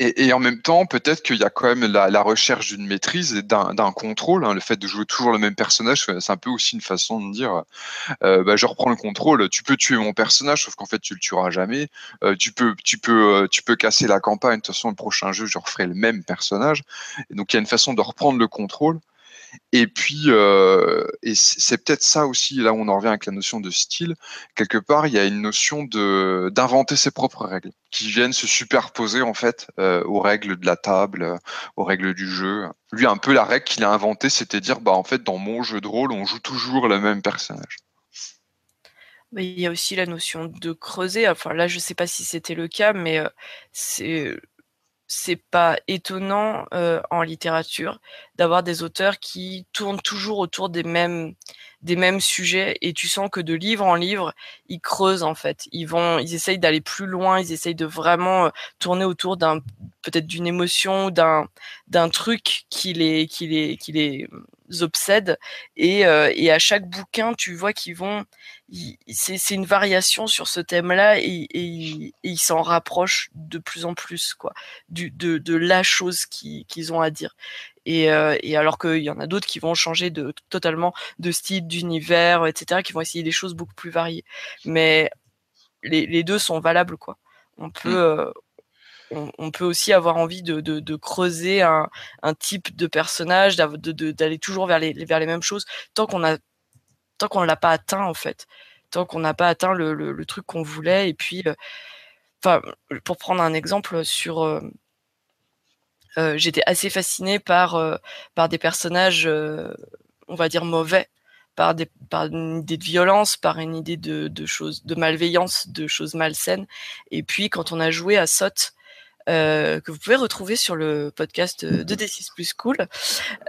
et, en même temps, peut-être qu'il y a quand même la, recherche d'une maîtrise et d'un contrôle. Hein. le fait de jouer toujours le même personnage, c'est un peu aussi une façon de dire euh, bah, je reprends le contrôle. Tu peux tuer mon personnage, sauf qu'en fait, tu le tueras jamais. Euh, tu peux, tu peux, euh, tu peux casser la campagne. De toute façon, le prochain jeu, je referai le même personnage. Et donc, il y a une façon de reprendre le contrôle. Et puis, euh, et c'est peut-être ça aussi, là où on en revient avec la notion de style. Quelque part, il y a une notion de d'inventer ses propres règles, qui viennent se superposer en fait euh, aux règles de la table, aux règles du jeu. Lui, un peu la règle qu'il a inventée, c'était dire, bah en fait, dans mon jeu de rôle, on joue toujours le même personnage. Il y a aussi la notion de creuser. Enfin, là, je sais pas si c'était le cas, mais euh, c'est c'est pas étonnant euh, en littérature d'avoir des auteurs qui tournent toujours autour des mêmes des mêmes sujets et tu sens que de livre en livre ils creusent en fait. Ils vont ils essayent d'aller plus loin ils essayent de vraiment euh, tourner autour d'un peut-être d'une émotion d'un d'un truc qui les qui les qui les obsède et, euh, et à chaque bouquin tu vois qu'ils vont c'est une variation sur ce thème-là et, et, ils s'en rapprochent de plus en plus quoi du, de, de la chose qu'ils ont à dire. Et, euh, et alors qu'il y en a d'autres qui vont changer de totalement de style d'univers etc qui vont essayer des choses beaucoup plus variées. Mais les, les deux sont valables quoi. On peut mmh. euh, on, peut aussi avoir envie de, de, creuser un, un, type de personnage, d'aller toujours vers les, vers les mêmes choses, tant qu'on a tant qu'on l'a pas atteint en fait, tant qu'on n'a pas atteint le, truc qu'on voulait. Et puis, euh, pour prendre un exemple sur, euh, euh, j'étais assez fascinée par par des personnages, on va dire mauvais, par des par une idée de violence, par une idée de, de de malveillance, de choses malsaines. Et puis quand on a joué à Sot, euh, que vous pouvez retrouver sur le podcast de D6 Plus Cool.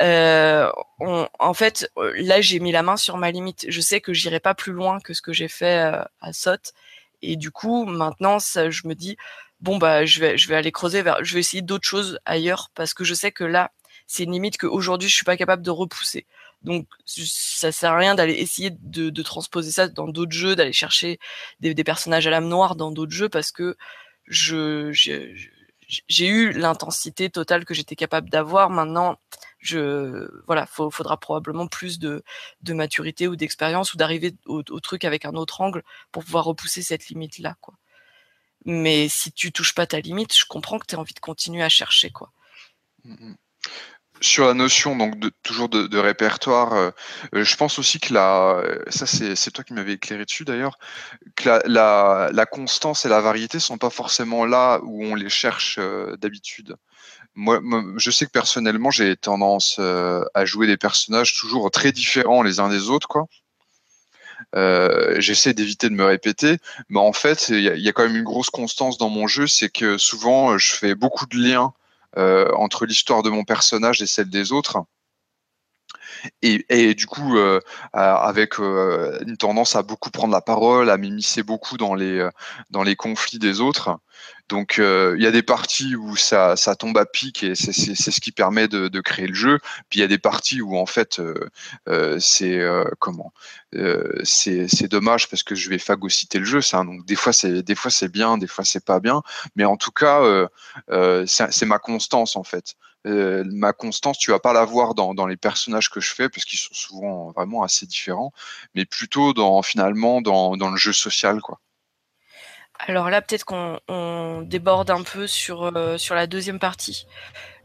Euh, en fait, là, j'ai mis la main sur ma limite. Je sais que j'irai pas plus loin que ce que j'ai fait euh, à Sot. Et du coup, maintenant, ça, je me dis, bon, bah, je vais, je vais aller creuser vers, je vais essayer d'autres choses ailleurs parce que je sais que là, c'est une limite qu'aujourd'hui, je suis pas capable de repousser. Donc, ça sert à rien d'aller essayer de, de, transposer ça dans d'autres jeux, d'aller chercher des, des, personnages à l'âme noire dans d'autres jeux parce que je, je, j'ai eu l'intensité totale que j'étais capable d'avoir. Maintenant, je voilà, faudra probablement plus de, maturité ou d'expérience ou d'arriver au, truc avec un autre angle pour pouvoir repousser cette limite là. Mais si tu touches pas ta limite, je comprends que tu as envie de continuer à chercher, quoi. Mmh sur la notion donc de, toujours de, répertoire, euh, euh, je pense aussi que la, ça c'est toi qui m'avais éclairé dessus d'ailleurs, que la, la, constance et la variété sont pas forcément là où on les cherche euh, d'habitude. moi, je sais que personnellement, j'ai tendance euh, à jouer des personnages toujours très différents les uns des autres, quoi. Euh, j'essaie d'éviter de me répéter, mais en fait, il y, a quand même une grosse constance dans mon jeu, c'est que souvent, je fais beaucoup de liens euh, entre l'histoire de mon personnage et celle des autres. Et, du coup, euh, avec euh, une tendance à beaucoup prendre la parole, à m'immiscer beaucoup dans les, euh, dans les conflits des autres. Donc, il y a des parties où ça, ça tombe à pic et c'est ce qui permet de, de, créer le jeu. Puis il y a des parties où en fait, c'est comment C'est dommage parce que je vais phagocyter le jeu. Ça, donc des fois c'est des fois c'est bien, des fois c'est pas bien. Mais en tout cas, c'est ma constance en fait. Euh, ma constance, tu vas pas la voir dans, dans les personnages que je fais parce qu'ils sont souvent vraiment assez différents, mais plutôt dans finalement dans, dans le jeu social, quoi. Alors là, peut-être qu'on déborde un peu sur, euh, sur la deuxième partie.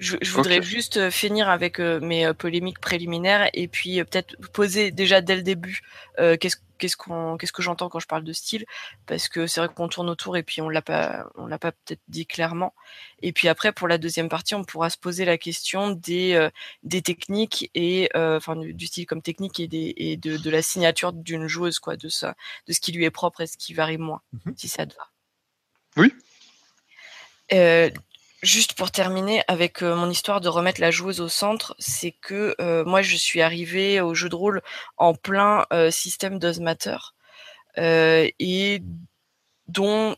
Je, voudrais juste euh, finir avec mes polémiques préliminaires et puis peut-être poser déjà dès le début qu'est-ce qu'est-ce qu'on qu'est-ce que j'entends quand je parle de style? Parce que c'est vrai qu'on tourne autour et puis on l'a pas on l'a pas peut-être dit clairement. Et puis après pour la deuxième partie on pourra se poser la question des euh, des techniques et euh, enfin du, style comme technique et des et de, de la signature d'une joueuse quoi de ça de ce qui lui est propre et ce qui varie moins mmh si ça te va. Oui. Euh, Juste pour terminer avec euh, mon histoire de remettre la joueuse au centre, c'est que euh, moi je suis arrivée au jeu de rôle en plein euh, système d'Ozmater et dont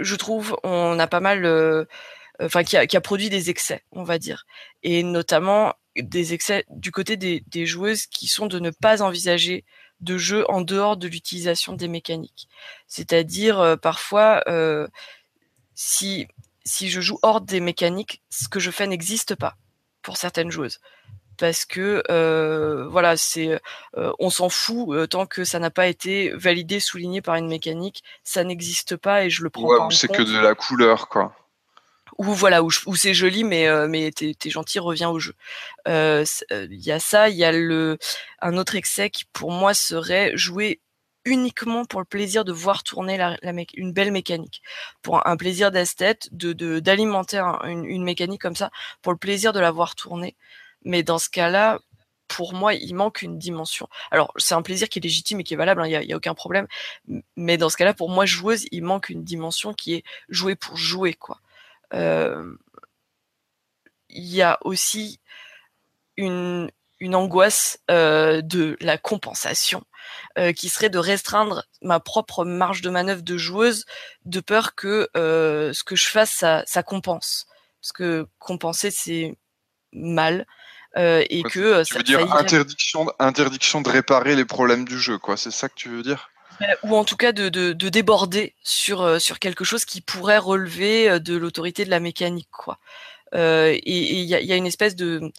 je trouve on a pas mal, enfin qui a, produit des excès, on va dire, et notamment des excès du côté des joueuses qui sont de ne pas envisager de jeu en dehors de l'utilisation des mécaniques. C'est-à-dire parfois si si je joue hors des mécaniques, ce que je fais n'existe pas pour certaines joueuses. Parce que euh, voilà, c'est euh, on s'en fout euh, tant que ça n'a pas été validé, souligné par une mécanique, ça n'existe pas et je le prends ouais, ou c'est que de la couleur quoi. Ou voilà, où, c'est joli, mais mais t'es gentil, reviens au jeu. Il y a ça, il y a le un autre excès qui pour moi serait jouer uniquement pour le plaisir de voir tourner une belle mécanique, pour un, plaisir d'esthète, de d'alimenter une, mécanique comme ça, pour le plaisir de la voir tourner. Mais dans ce cas-là, pour moi, il manque une dimension. Alors, c'est un plaisir qui est légitime et qui est valable, il hein, n'y a, a, aucun problème. Mais dans ce cas-là, pour moi, joueuse, il manque une dimension qui est jouer pour jouer, quoi. Euh, il y a aussi une, une angoisse euh, de la compensation, euh, qui serait de restreindre ma propre marge de manœuvre de joueuse, de peur que euh, ce que je fasse, ça, ça compense. Parce que compenser, c'est mal. et que tu veux dire interdiction, interdiction de réparer les problèmes du jeu, quoi. C'est ça que tu veux dire? Ou en tout cas de, de, de déborder sur sur quelque chose qui pourrait relever de l'autorité de la mécanique, quoi. et il y a, y a, une espèce de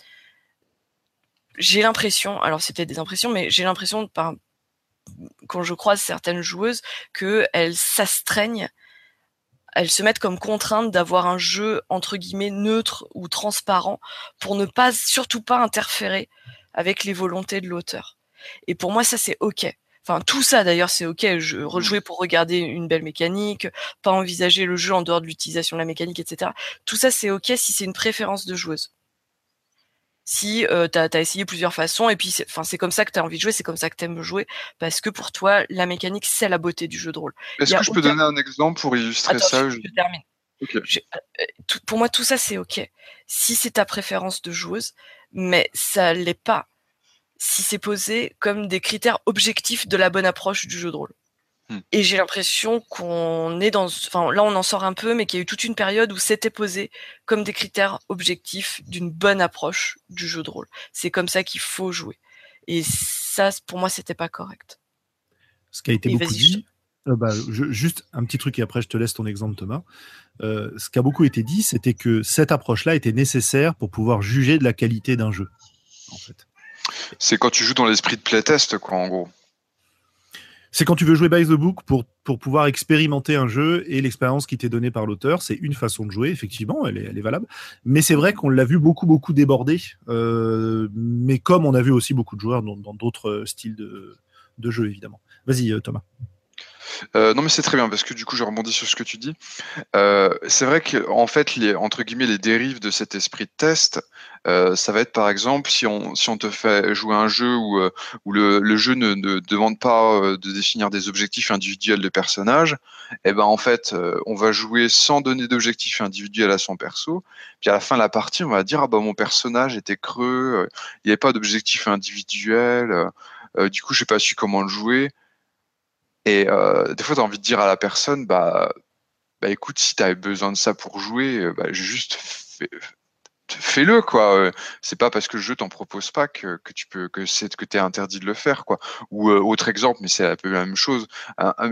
j'ai l'impression, alors c'est peut-être des impressions, mais j'ai l'impression par quand je croise certaines joueuses qu'elles s'astreignent, elles se mettent comme contrainte d'avoir un jeu entre guillemets neutre ou transparent pour ne pas surtout pas interférer avec les volontés de l'auteur. Et pour moi ça c'est ok. Enfin tout ça d'ailleurs c'est ok. Je rejouer pour regarder une belle mécanique, pas envisager le jeu en dehors de l'utilisation de la mécanique, etc. Tout ça c'est ok si c'est une préférence de joueuse si euh, tu as, essayé plusieurs façons et puis enfin c'est comme ça que tu as envie de jouer, c'est comme ça que tu aimes jouer parce que pour toi la mécanique c'est la beauté du jeu de rôle. Est-ce que je peux donner un exemple pour illustrer ça je, termine. Euh, pour moi tout ça c'est OK. Si c'est ta préférence de joueuse, mais ça l'est pas si c'est posé comme des critères objectifs de la bonne approche du jeu de rôle. Hmm. Et j'ai l'impression qu'on est dans, enfin là on en sort un peu, mais qu'il y a eu toute une période où c'était posé comme des critères objectifs d'une bonne approche du jeu de rôle. C'est comme ça qu'il faut jouer. Et ça, pour moi, c'était pas correct. Ce qui a été beaucoup dit, euh, bah, juste un petit truc et après je te laisse ton exemple Thomas. Euh, ce qui a beaucoup été dit, c'était que cette approche-là était nécessaire pour pouvoir juger de la qualité d'un jeu. En fait. C'est quand tu joues dans l'esprit de playtest, quoi, en gros c'est quand tu veux jouer by the book pour, pour pouvoir expérimenter un jeu et l'expérience qui t'est donnée par l'auteur. C'est une façon de jouer, effectivement, elle est, elle est valable. Mais c'est vrai qu'on l'a vu beaucoup, beaucoup déborder. Euh, mais comme on a vu aussi beaucoup de joueurs dans d'autres styles de, de jeu, évidemment. Vas-y, euh, Thomas. Euh, non, mais c'est très bien parce que du coup, je rebondis sur ce que tu dis. Euh, c'est vrai que en fait, les entre guillemets, les dérives de cet esprit de test, euh, ça va être par exemple si on te fait jouer un jeu où le, jeu ne, demande pas de définir des objectifs individuels de personnage, et eh ben en fait, on va jouer sans donner d'objectifs individuels à son perso. Puis à la fin de la partie, on va dire ah bah mon personnage était creux, il n'y avait pas d'objectif individuel. du coup, j'ai pas su comment le jouer. Et euh, des fois, tu as envie de dire à la personne, bah, bah écoute, si tu as besoin de ça pour jouer, euh, bah, juste fais-le quoi. Euh, c'est pas parce que le jeu t'en propose pas que, que tu peux que c'est que t'es interdit de le faire quoi. Ou autre exemple mais c'est un peu la même chose.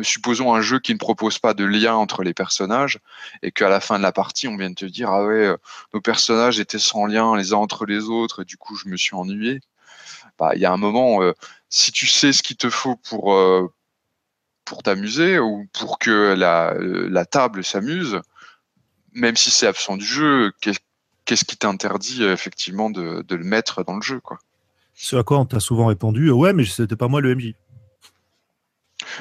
Supposons un jeu qui ne propose pas de lien entre les personnages et qu'à la fin de la partie on vient de te dire ah ouais nos personnages étaient sans lien les uns entre les autres du coup je me suis ennuyé. Bah il y a un moment si tu sais ce qu'il te faut pour pour t'amuser ou pour que la, la table s'amuse, même si c'est absent du jeu, qu'est-ce qui t'interdit effectivement de, de, le mettre dans le jeu quoi? Ce à quoi on t'a souvent répondu ouais mais c'était pas moi le MJ.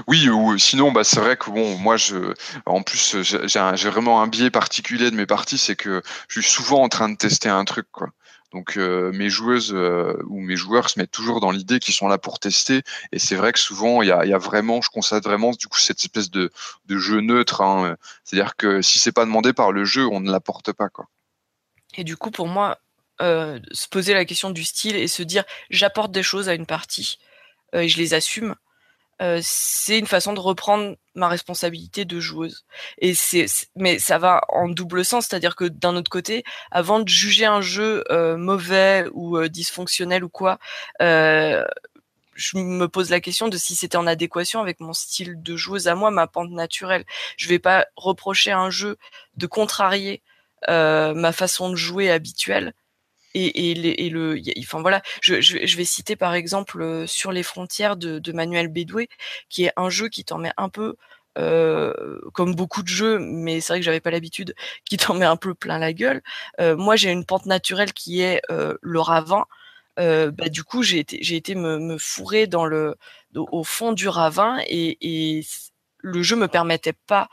Oui, ou sinon, bah, c'est vrai que bon, moi, je, en plus, j'ai vraiment un biais particulier de mes parties, c'est que je suis souvent en train de tester un truc, quoi. Donc euh, mes joueuses euh, ou mes joueurs se mettent toujours dans l'idée qu'ils sont là pour tester. Et c'est vrai que souvent il y a, vraiment, je constate vraiment du cette espèce de, jeu neutre. Hein. C'est-à-dire que si c'est pas demandé par le jeu, on ne l'apporte pas quoi. Et du coup pour moi, euh, se poser la question du style et se dire j'apporte des choses à une partie et je les assume euh, c'est une façon de reprendre ma responsabilité de joueuse. Et c'est, mais ça va en double sens, c'est-à-dire que d'un autre côté, avant de juger un jeu euh, mauvais ou euh, dysfonctionnel ou quoi, je me pose la question de si c'était en adéquation avec mon style de joueuse à moi, ma pente naturelle. Je vais pas reprocher à un jeu de contrarier ma façon de jouer habituelle et, le, enfin voilà, je, vais citer par exemple sur les frontières de, Manuel Bédoué, qui est un jeu qui t'en met un peu comme beaucoup de jeux, mais c'est vrai que j'avais pas l'habitude, qui t'en met un peu plein la gueule. Moi, j'ai une pente naturelle qui est le ravin. bah, du coup, j'ai été, j'ai été me, fourrer dans le, au fond du ravin et, et le jeu me permettait pas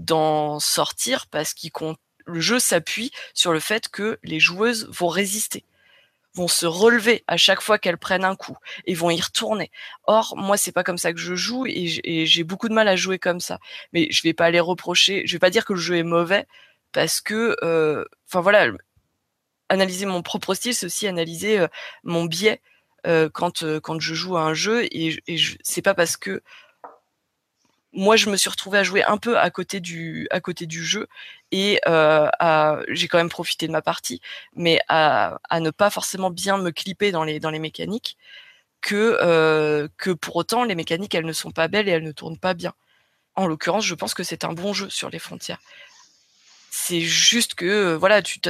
d'en sortir parce qu'il compte le jeu s'appuie sur le fait que les joueuses vont résister vont se relever à chaque fois qu'elles prennent un coup et vont y retourner. Or, moi, c'est pas comme ça que je joue et j'ai beaucoup de mal à jouer comme ça. Mais je vais pas les reprocher. Je vais pas dire que le jeu est mauvais parce que, euh, enfin voilà, analyser mon propre style, c'est aussi analyser euh, mon biais euh, quand je joue à un jeu et, c'est pas parce que moi, je me suis retrouvée à jouer un peu à côté du jeu et euh, j'ai quand même profité de ma partie, mais à, à, ne pas forcément bien me clipper dans les, dans les mécaniques, que, euh, que pour autant les mécaniques elles ne sont pas belles et elles ne tournent pas bien. En l'occurrence, je pense que c'est un bon jeu sur les frontières. C'est juste que voilà, tu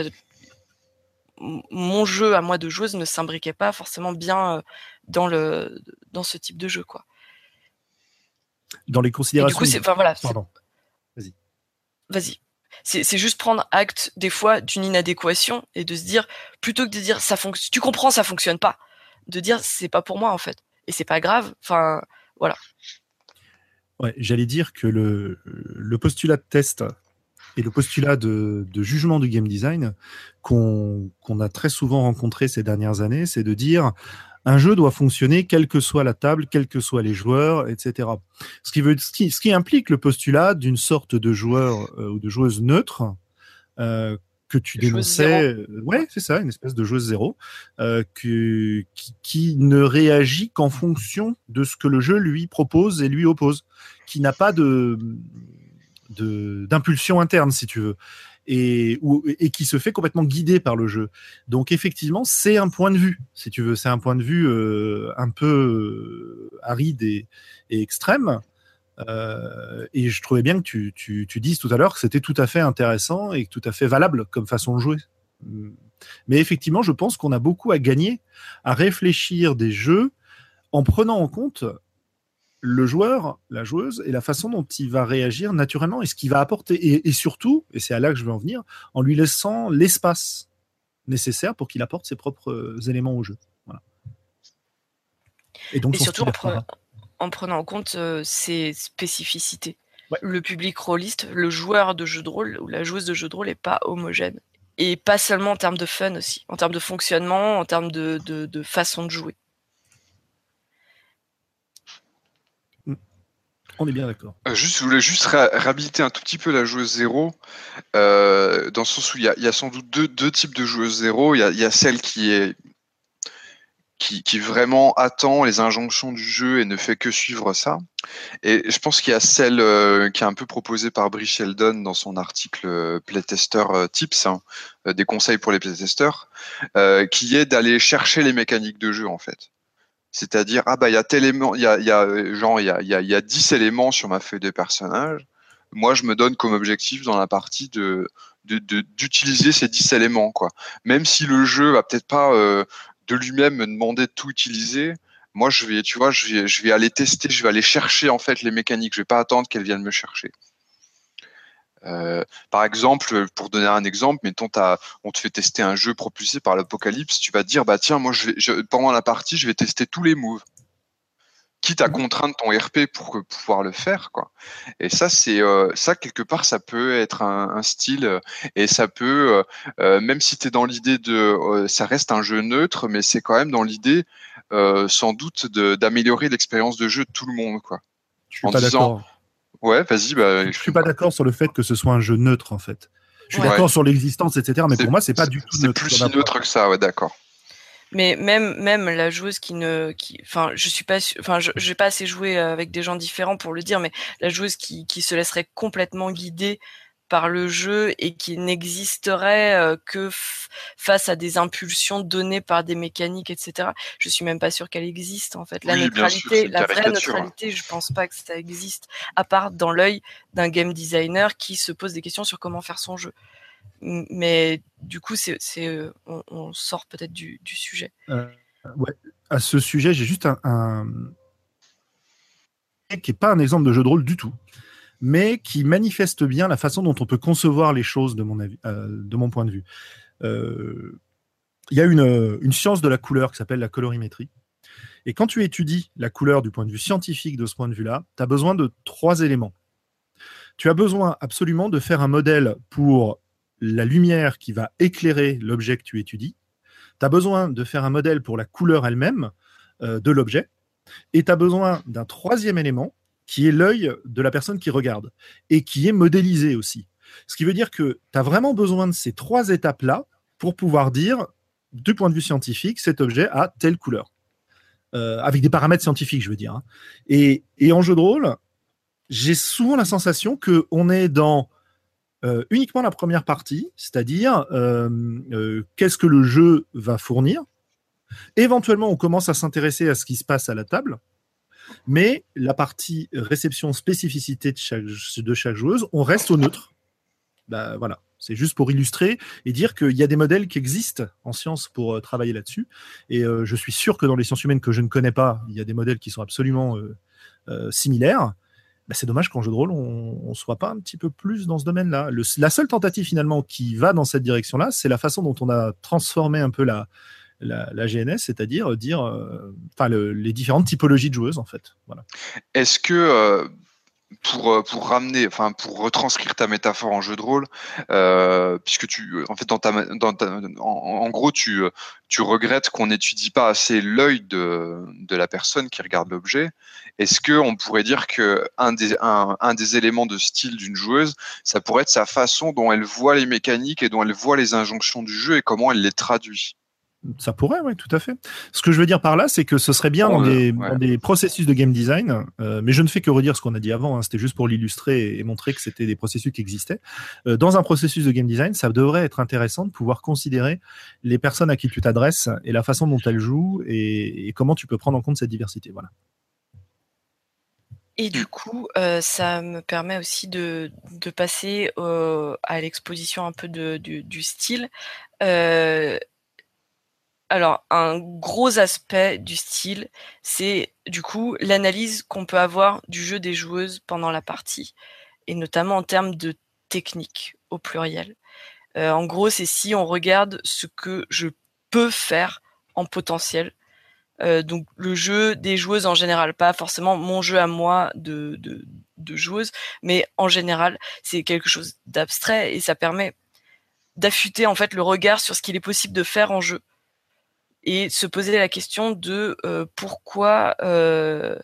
mon jeu à moi de joueuse ne s'imbriquait pas forcément bien euh, dans le dans ce type de jeu quoi dans les considérations. du coup, c'est, enfin voilà. Pardon. Vas-y. Vas-y. C'est, juste prendre acte des fois d'une inadéquation et de se dire plutôt que de dire ça fonctionne, tu comprends, ça fonctionne pas, de dire c'est pas pour moi en fait et c'est pas grave. Enfin voilà. Ouais, j'allais dire que le, postulat de test et le postulat de, jugement du game design qu'on a très souvent rencontré ces dernières années, c'est de dire un jeu doit fonctionner quelle que soit la table, quels que soient les joueurs, etc. Ce qui, veut, ce qui, implique le postulat d'une sorte de joueur euh, ou de joueuse neutre euh, que tu dénonçais. Ouais, c'est ça, une espèce de joueuse zéro euh, qui, qui, ne réagit qu'en fonction de ce que le jeu lui propose et lui oppose, qui n'a pas de d'impulsion interne, si tu veux et, qui se fait complètement guider par le jeu. Donc effectivement, c'est un point de vue, si tu veux, c'est un point de vue euh, un peu euh, aride et, extrême. Euh, et je trouvais bien que tu dises tout à l'heure que c'était tout à fait intéressant et tout à fait valable comme façon de jouer. Mais effectivement, je pense qu'on a beaucoup à gagner à réfléchir des jeux en prenant en compte le joueur, la joueuse, et la façon dont il va réagir naturellement et ce qu'il va apporter. Et, surtout, et c'est à là que je veux en venir, en lui laissant l'espace nécessaire pour qu'il apporte ses propres euh, éléments au jeu. Et donc, surtout, en prenant en compte ses spécificités. Ouais. Le public rôliste, le joueur de jeu de rôle ou la joueuse de jeu de rôle n'est pas homogène. Et pas seulement en termes de fun aussi, en termes de fonctionnement, en termes de, de, de façon de jouer. On est bien d'accord. Euh, juste, je voulais juste ré- réhabiliter un tout petit peu la joueuse zéro, euh, dans le sens où il y a, sans doute deux, types de joueuses zéro. Il y a, celle qui est qui, vraiment attend les injonctions du jeu et ne fait que suivre ça. Et je pense qu'il y a celle euh, qui est un peu proposée par Brie Sheldon dans son article Playtester Tips, hein, des conseils pour les playtesters, qui est d'aller chercher les mécaniques de jeu en fait. C'est-à-dire, ah bah il y a tel élément, il y a, y a euh, genre il y a, y, a, y a 10 éléments sur ma feuille de personnage. Moi, je me donne comme objectif dans la partie de- d'utiliser ces 10 éléments quoi. Même si le jeu va peut-être pas euh, de lui-même me demander de tout utiliser, moi je vais tu vois, je vais je vais aller tester, je vais aller chercher en fait les mécaniques, je vais pas attendre qu'elles viennent me chercher. Euh, par exemple, pour donner un exemple, mettons, t'as- on te fait tester un jeu propulsé par l'apocalypse, tu vas te dire, bah tiens, moi, je vais, je- pendant la partie, je vais tester tous les moves, quitte à contraindre ton RP pour pouvoir le faire, quoi. Et ça, c'est euh, ça quelque part, ça peut être un, un style, euh, et ça peut, euh, euh, même si tu es dans l'idée de, euh, ça reste un jeu neutre, mais c'est quand même dans l'idée, euh, sans doute, de- d'améliorer l'expérience de jeu de tout le monde, quoi. Je suis En pas disant- d'accord. Ouais, vas-y, bah. Je suis pas d'accord sur le fait que ce soit un jeu neutre en fait. Je suis Ouais. d'accord sur l'existence, etc. Mais C'est- pour moi, c'est pas du tout C'est neutre. plus Ça si neutre que ça, ouais, d'accord. Mais même même la joueuse qui ne qui enfin je suis pas enfin je j'ai pas assez joué avec des gens différents pour le dire mais la joueuse qui qui se laisserait complètement guider par le jeu et qui n'existerait euh, que face à des impulsions données par des mécaniques etc. Je suis même pas sûre qu'elle existe en fait. La Oui, sûr, neutralité, la vraie hein. neutralité, je pense pas que ça existe à part dans l'œil d'un game designer qui se pose des questions sur comment faire son jeu. Mais du coup, c'est, euh, on, on sort peut-être du, du sujet. Euh, ouais. À ce sujet, j'ai juste un, un... qui est pas un exemple de jeu de rôle du tout, mais qui manifeste bien la façon dont on peut concevoir les choses de mon euh, point de vue. Euh, Il y a une, une science de la couleur qui s'appelle la colorimétrie. Et quand tu étudies la couleur du point de vue scientifique de ce point de vue-là, tu as besoin de trois éléments. Tu as besoin absolument de faire un modèle pour la lumière qui va éclairer l'objet que tu étudies. Tu as besoin de faire un modèle pour la couleur elle-même euh, de l'objet. Et tu as besoin d'un troisième élément qui est l'œil de la personne qui regarde et qui est modélisé aussi. Ce qui veut dire que tu as vraiment besoin de ces trois étapes-là pour pouvoir dire, du point de vue scientifique, cet objet a telle couleur. Euh, avec des paramètres scientifiques, je veux dire. hein. Et, en jeu de rôle, j'ai souvent la sensation qu'on est dans euh, uniquement la première partie, c'est-à-dire euh, qu'est-ce que le jeu va fournir. Éventuellement, on commence à s'intéresser à ce qui se passe à la table, mais la partie réception spécificité de chaque, joueuse, on reste au neutre. Bah, voilà, c'est juste pour illustrer et dire qu'il y a des modèles qui existent en sciences pour euh, travailler là-dessus. Et euh, je suis sûr que dans les sciences humaines que je ne connais pas, il y a des modèles qui sont absolument euh, similaires. Bah, c'est dommage qu'en jeu de rôle, on ne soit pas un petit peu plus dans ce domaine-là. La seule tentative finalement qui va dans cette direction-là, c'est la façon dont on a transformé un peu la, la, GNS, c'est-à-dire dire, euh, enfin le- les différentes typologies de joueuses en fait. Est-ce que euh, pour euh, ramener, enfin pour retranscrire ta métaphore en jeu de rôle, euh, puisque tu, en fait, dans ta, dans en, gros, tu euh, tu regrettes qu'on n'étudie pas assez l'œil de la personne qui regarde l'objet. Est-ce que on pourrait dire que un des un, un des éléments de style d'une joueuse, ça pourrait être sa façon dont elle voit les mécaniques et dont elle voit les injonctions du jeu et comment elle les traduit? Ça pourrait, oui, tout à fait. Ce que je veux dire par là, c'est que ce serait bien Bon, dans, des, ouais. dans des processus de game design, euh, mais je ne fais que redire ce qu'on a dit avant, hein, c'était juste pour l'illustrer et montrer que c'était des processus qui existaient. Euh, dans un processus de game design, ça devrait être intéressant de pouvoir considérer les personnes à qui tu t'adresses et la façon dont elles jouent et, et comment tu peux prendre en compte cette diversité. Voilà. Et du coup, euh, ça me permet aussi de, de passer euh, à l'exposition un peu de, du, du style. Euh, alors, un gros aspect du style, c'est du coup l'analyse qu'on peut avoir du jeu des joueuses pendant la partie, et notamment en termes de technique au pluriel. Euh, en gros, c'est si on regarde ce que je peux faire en potentiel donc le jeu des joueuses en général, pas forcément mon jeu à moi de joueuse, mais en général, c'est quelque chose d'abstrait et ça permet d'affûter en fait le regard sur ce qu'il est possible de faire en jeu et se poser la question de euh, pourquoi euh,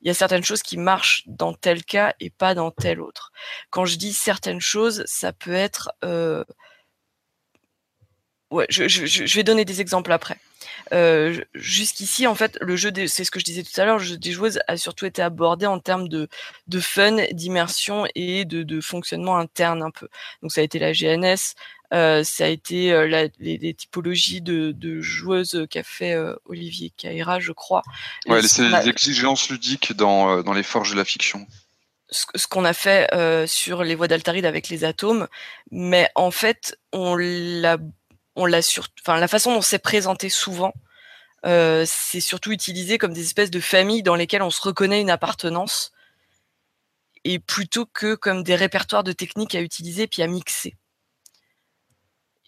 il y a certaines choses qui marchent dans tel cas et pas dans tel autre. Quand je dis certaines choses, ça peut être euh, ouais, je, vais donner des exemples après. Jusqu'ici, en fait, le jeu, c'est ce que je disais tout à l'heure, le jeu des joueuses a surtout été abordé en termes de, de fun, d'immersion et de, fonctionnement interne un peu. Donc ça a été la GNS, euh, ça a été euh, la, les, les, typologies de, de joueuses qu'a fait euh, Olivier Caïra, je crois. Ouais, c'est les exigences ludiques dans, dans les forges de la fiction ce, qu'on a fait sur les voies d'Altaride avec les atomes, mais en fait, on l'a on l'a sur, enfin la façon dont c'est présenté souvent, c'est surtout utilisé comme des espèces de familles dans lesquelles on se reconnaît une appartenance, et plutôt que comme des répertoires de techniques à utiliser puis à mixer.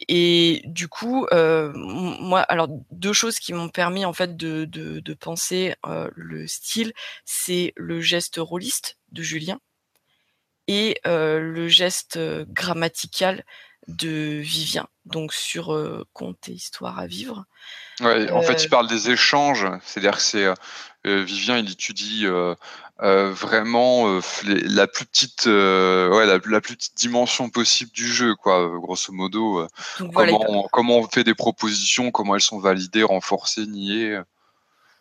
Et du coup, euh, moi, alors deux choses qui m'ont permis en fait de, de, de penser euh, le style, c'est le geste rôliste de Julien et euh, le geste grammatical de Vivien, donc sur euh, Conte et Histoire à vivre. Ouais, en fait, il parle des échanges, c'est-à-dire que c'est euh, Vivien, il étudie vraiment la plus petite, ouais, la, plus petite dimension possible du jeu, quoi, grosso modo. comment, comment on fait des propositions, comment elles sont validées, renforcées, niées.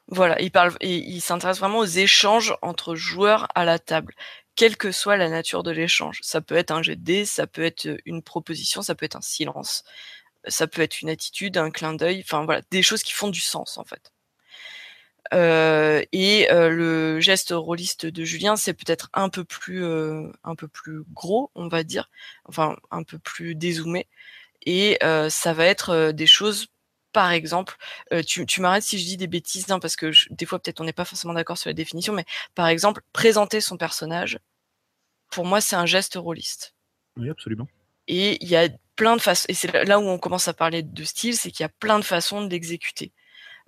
Voilà, il parle et il s'intéresse vraiment aux échanges entre joueurs à la table quelle que soit la nature de l'échange. Ça peut être un jet de dés, ça peut être une proposition, ça peut être un silence, ça peut être une attitude, un clin d'œil, enfin voilà, des choses qui font du sens en fait. Euh, et euh, le geste rôliste de Julien, c'est peut-être un peu plus euh, un peu plus gros, on va dire, enfin un peu plus dézoomé, et ça va être des choses par exemple, euh, tu, tu m'arrêtes si je dis des bêtises, hein, parce que des fois peut-être on n'est pas forcément d'accord sur la définition, mais par exemple, présenter son personnage, pour moi c'est un geste rôliste. Oui, absolument. Et il y a plein de façons, et c'est là où on commence à parler de style, c'est qu'il y a plein de façons de l'exécuter.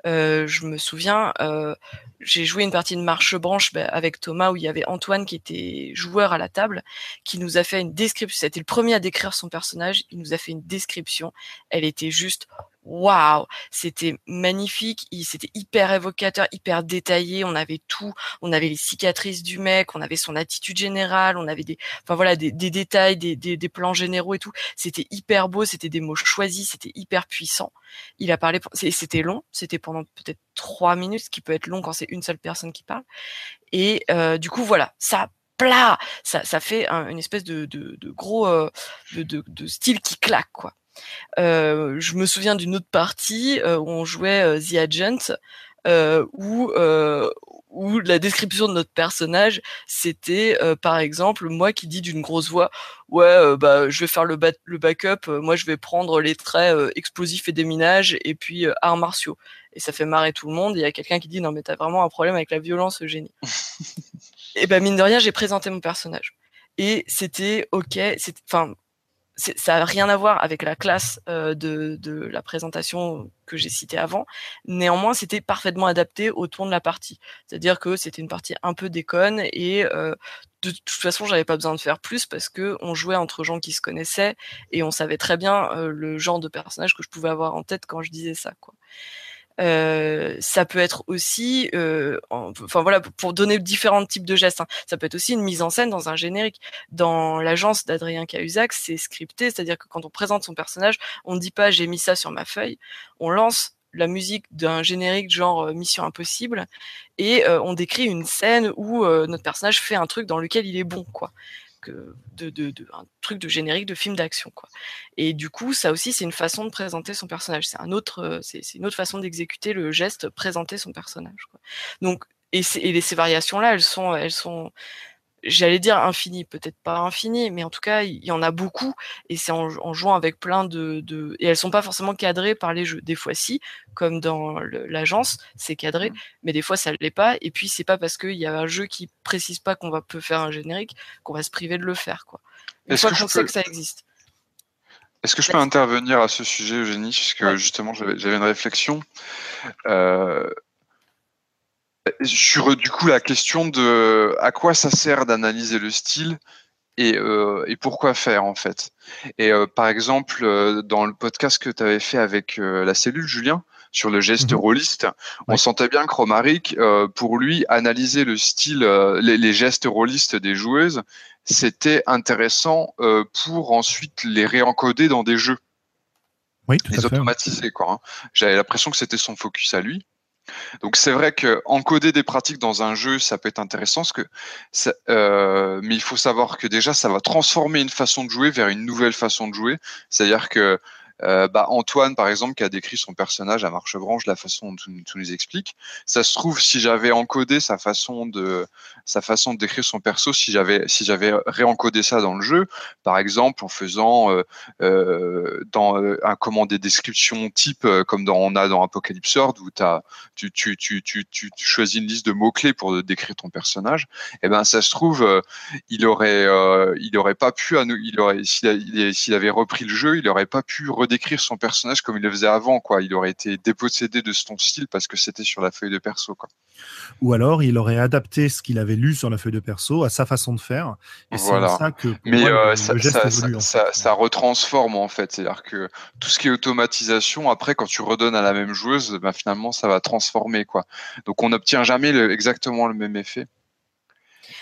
Euh, je me souviens, euh, j'ai joué une partie de marche branche bah, avec Thomas où il y avait Antoine qui était joueur à la table, qui nous a fait une description. C'était le premier à décrire son personnage. Il nous a fait une description. Elle était juste waouh, c'était magnifique, c'était hyper évocateur, hyper détaillé, on avait tout, on avait les cicatrices du mec, on avait son attitude générale, on avait des, enfin voilà, des, des détails, des, des, des, plans généraux et tout. C'était hyper beau, c'était des mots choisis, c'était hyper puissant. Il a parlé, c'était long, c'était pendant peut-être trois minutes, ce qui peut être long quand c'est une seule personne qui parle. Et euh, du coup, voilà, ça plat, ça, ça fait une espèce de, de, de gros, euh, de, de style qui claque, quoi. Euh, je me souviens d'une autre partie euh, où on jouait euh, The Agent, où où la description de notre personnage, c'était par exemple moi qui dis d'une grosse voix, ouais, bah je vais faire le, le backup, moi je vais prendre les traits explosifs et déminage et puis arts martiaux. Et ça fait marrer tout le monde. Il y a quelqu'un qui dit non mais t'as vraiment un problème avec la violence, génie. et ben mine de rien, j'ai présenté mon personnage. Et c'était ok, enfin ça n'a rien à voir avec la classe euh, de, la présentation que j'ai citée avant. Néanmoins, c'était parfaitement adapté au ton de la partie. C'est-à-dire que c'était une partie un peu déconne et euh, de toute façon, j'avais pas besoin de faire plus parce que on jouait entre gens qui se connaissaient et on savait très bien euh, le genre de personnage que je pouvais avoir en tête quand je disais ça. Quoi. Euh, ça peut être aussi, euh, enfin voilà, pour donner différents types de gestes. Hein. Ça peut être aussi une mise en scène dans un générique. Dans l'agence d'Adrien Cahuzac, c'est scripté, c'est-à-dire que quand on présente son personnage, on ne dit pas j'ai mis ça sur ma feuille, on lance la musique d'un générique genre euh, Mission Impossible et on décrit une scène où notre personnage fait un truc dans lequel il est bon, quoi de, de, un truc de générique de film d'action quoi. Et du coup, ça aussi c'est une façon de présenter son personnage. C'est un autre, euh, c'est une autre façon d'exécuter le geste, présenter son personnage. Donc et, et ces variations là, elles sont, elles sont j'allais dire infini, peut-être pas infini, mais en tout cas, il y en a beaucoup, et c'est en, jouant avec plein de, de, Et elles sont pas forcément cadrées par les jeux. Des fois, si, comme dans l'agence, c'est cadré, mmh. mais des fois, ça l'est pas, et puis c'est pas parce qu'il y a un jeu qui précise pas qu'on va peut faire un générique qu'on va se priver de le faire, quoi. Une fois qu'on sait que ça existe. Est-ce que je peux intervenir à ce sujet, Eugénie, puisque justement, j'avais une réflexion. Euh, Sur du coup la question de à quoi ça sert d'analyser le style et, euh, et, pourquoi faire en fait. Et euh, par exemple, euh, dans le podcast que tu avais fait avec euh, la cellule, Julien, sur le geste mmh. rôliste, on sentait bien que Romaric, pour lui, analyser le style, les, les, gestes rôlistes des joueuses, c'était intéressant pour ensuite les réencoder dans des jeux. Oui, tout les à automatiser, quoi. Hein. J'avais l'impression que c'était son focus à lui. Donc c'est vrai que encoder des pratiques dans un jeu, ça peut être intéressant, euh, mais il faut savoir que déjà ça va transformer une façon de jouer vers une nouvelle façon de jouer. C'est-à-dire que euh, bah, Antoine, par exemple, qui a décrit son personnage à Marchebranche, la façon dont tu, nous expliques, ça se trouve si j'avais encodé sa façon de sa façon de décrire son perso, si j'avais si j'avais réencodé ça dans le jeu, par exemple en faisant euh, euh, dans un commande des descriptions type comme dans on a dans Apocalypse World où as, tu, tu, tu, tu, tu choisis une liste de mots clés pour décrire ton personnage, et eh ben ça se trouve il aurait il aurait pas pu à nous il aurait s'il avait repris le jeu, il aurait pas pu redécrire son personnage comme il le faisait avant, quoi. Il aurait été dépossédé de son style parce que c'était sur la feuille de perso, quoi. Ou alors, il aurait adapté ce qu'il avait lu sur la feuille de perso à sa façon de faire. Et voilà. c'est ça que. Mais euh, ça, ça, ça, ça, retransforme en fait. C'est-à-dire que tout ce qui est automatisation, après, quand tu redonnes à la même joueuse, bah, finalement, ça va transformer, quoi. Donc, on n'obtient jamais le, exactement le même effet.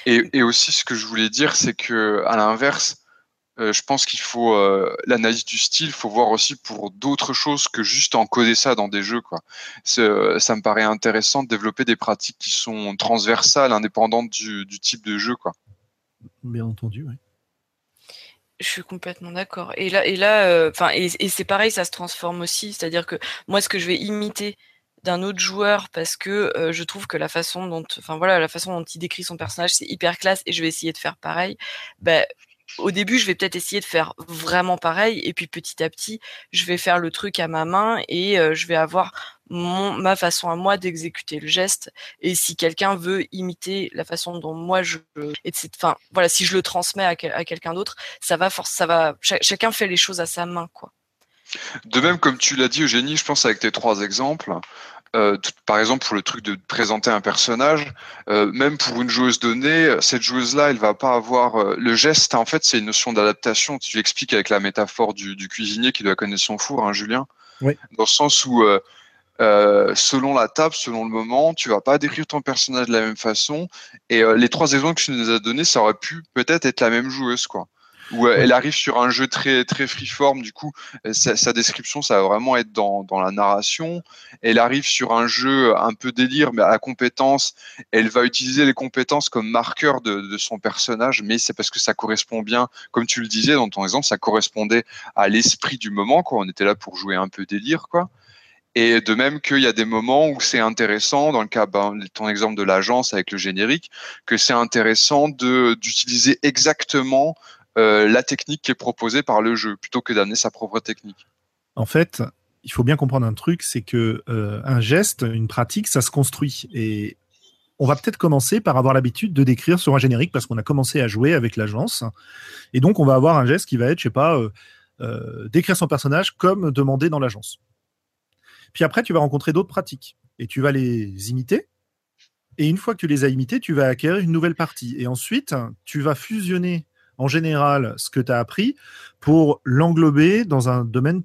Et, et, aussi, ce que je voulais dire, c'est que à l'inverse, euh, je pense qu'il faut euh, l'analyse du style, il faut voir aussi pour d'autres choses que juste encoder ça dans des jeux. Quoi. Euh, ça me paraît intéressant de développer des pratiques qui sont transversales, indépendantes du, type de jeu. Quoi. Bien entendu, oui. Je suis complètement d'accord. Et là, et là, enfin, et, c'est pareil, ça se transforme aussi. C'est-à-dire que moi, ce que je vais imiter d'un autre joueur parce que je trouve que la façon dont, enfin voilà, la façon dont il décrit son personnage, c'est hyper classe et je vais essayer de faire pareil. Ben, au début, je vais peut-être essayer de faire vraiment pareil, et puis petit à petit, je vais faire le truc à ma main et euh, je vais avoir ma façon à moi d'exécuter le geste. Et si quelqu'un veut imiter la façon dont moi je, enfin voilà, si je le transmets à, quelqu'un d'autre, ça va force, ça va, chacun fait les choses à sa main, quoi. De même, comme tu l'as dit, Eugénie, je pense avec tes trois exemples, euh, par exemple, pour le truc de présenter un personnage, euh, même pour une joueuse donnée, cette joueuse-là, elle va pas avoir euh, le geste. En fait, c'est une notion d'adaptation. Tu l'expliques avec la métaphore du, du, cuisinier qui doit connaître son four, hein, Julien. Oui. Dans le sens où, euh, selon la table, selon le moment, tu vas pas décrire ton personnage de la même façon. Et les trois exemples que tu nous as donnés, ça aurait pu peut-être être la même joueuse, quoi où euh, elle arrive sur un jeu très très freeform. Du coup, euh, sa, description, ça va vraiment être dans, dans la narration. Elle arrive sur un jeu un peu délire, mais à la compétence, elle va utiliser les compétences comme marqueur de, de son personnage, mais c'est parce que ça correspond bien, comme tu le disais dans ton exemple, ça correspondait à l'esprit du moment. Quoi. On était là pour jouer un peu délire, quoi. Et de même qu'il y a des moments où c'est intéressant, dans le cas, ben, ton exemple de l'agence avec le générique, que c'est intéressant de d'utiliser exactement euh, la technique qui est proposée par le jeu, plutôt que d'amener sa propre technique. En fait, il faut bien comprendre un truc, c'est que euh, un geste, une pratique, ça se construit. Et on va peut-être commencer par avoir l'habitude de décrire sur un générique parce qu'on a commencé à jouer avec l'agence. Et donc, on va avoir un geste qui va être, je sais pas, euh, décrire son personnage comme demandé dans l'agence. Puis après, tu vas rencontrer d'autres pratiques et tu vas les imiter. Et une fois que tu les as imités, tu vas acquérir une nouvelle partie. Et ensuite, tu vas fusionner en général ce que tu as appris pour l'englober dans un domaine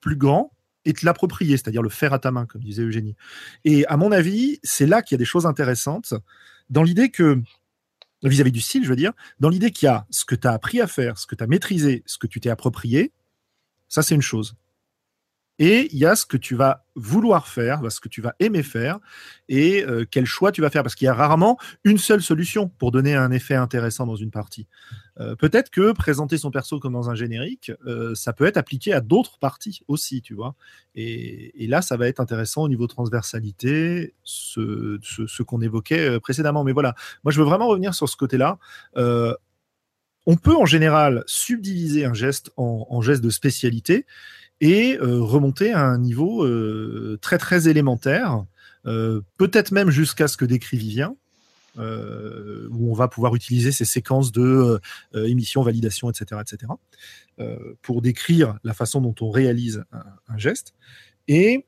plus grand et te l'approprier, c'est-à-dire le faire à ta main, comme disait Eugénie. Et à mon avis, c'est là qu'il y a des choses intéressantes, dans l'idée que, vis-à-vis du style, je veux dire, dans l'idée qu'il y a ce que tu as appris à faire, ce que tu as maîtrisé, ce que tu t'es approprié, ça c'est une chose. Et il y a ce que tu vas vouloir faire, ce que tu vas aimer faire, et euh, quel choix tu vas faire. Parce qu'il y a rarement une seule solution pour donner un effet intéressant dans une partie. Euh, peut-être que présenter son perso comme dans un générique, euh, ça peut être appliqué à d'autres parties aussi, tu vois. Et, là, ça va être intéressant au niveau transversalité, ce, qu'on évoquait précédemment. Mais voilà, moi, je veux vraiment revenir sur ce côté-là on peut en général subdiviser un geste en, en geste de spécialité et euh, remonter à un niveau euh, très très élémentaire, euh, peut-être même jusqu'à ce que décrit Vivien, où on va pouvoir utiliser ces séquences de émission, validation, etc., etc., pour décrire la façon dont on réalise un, geste. Et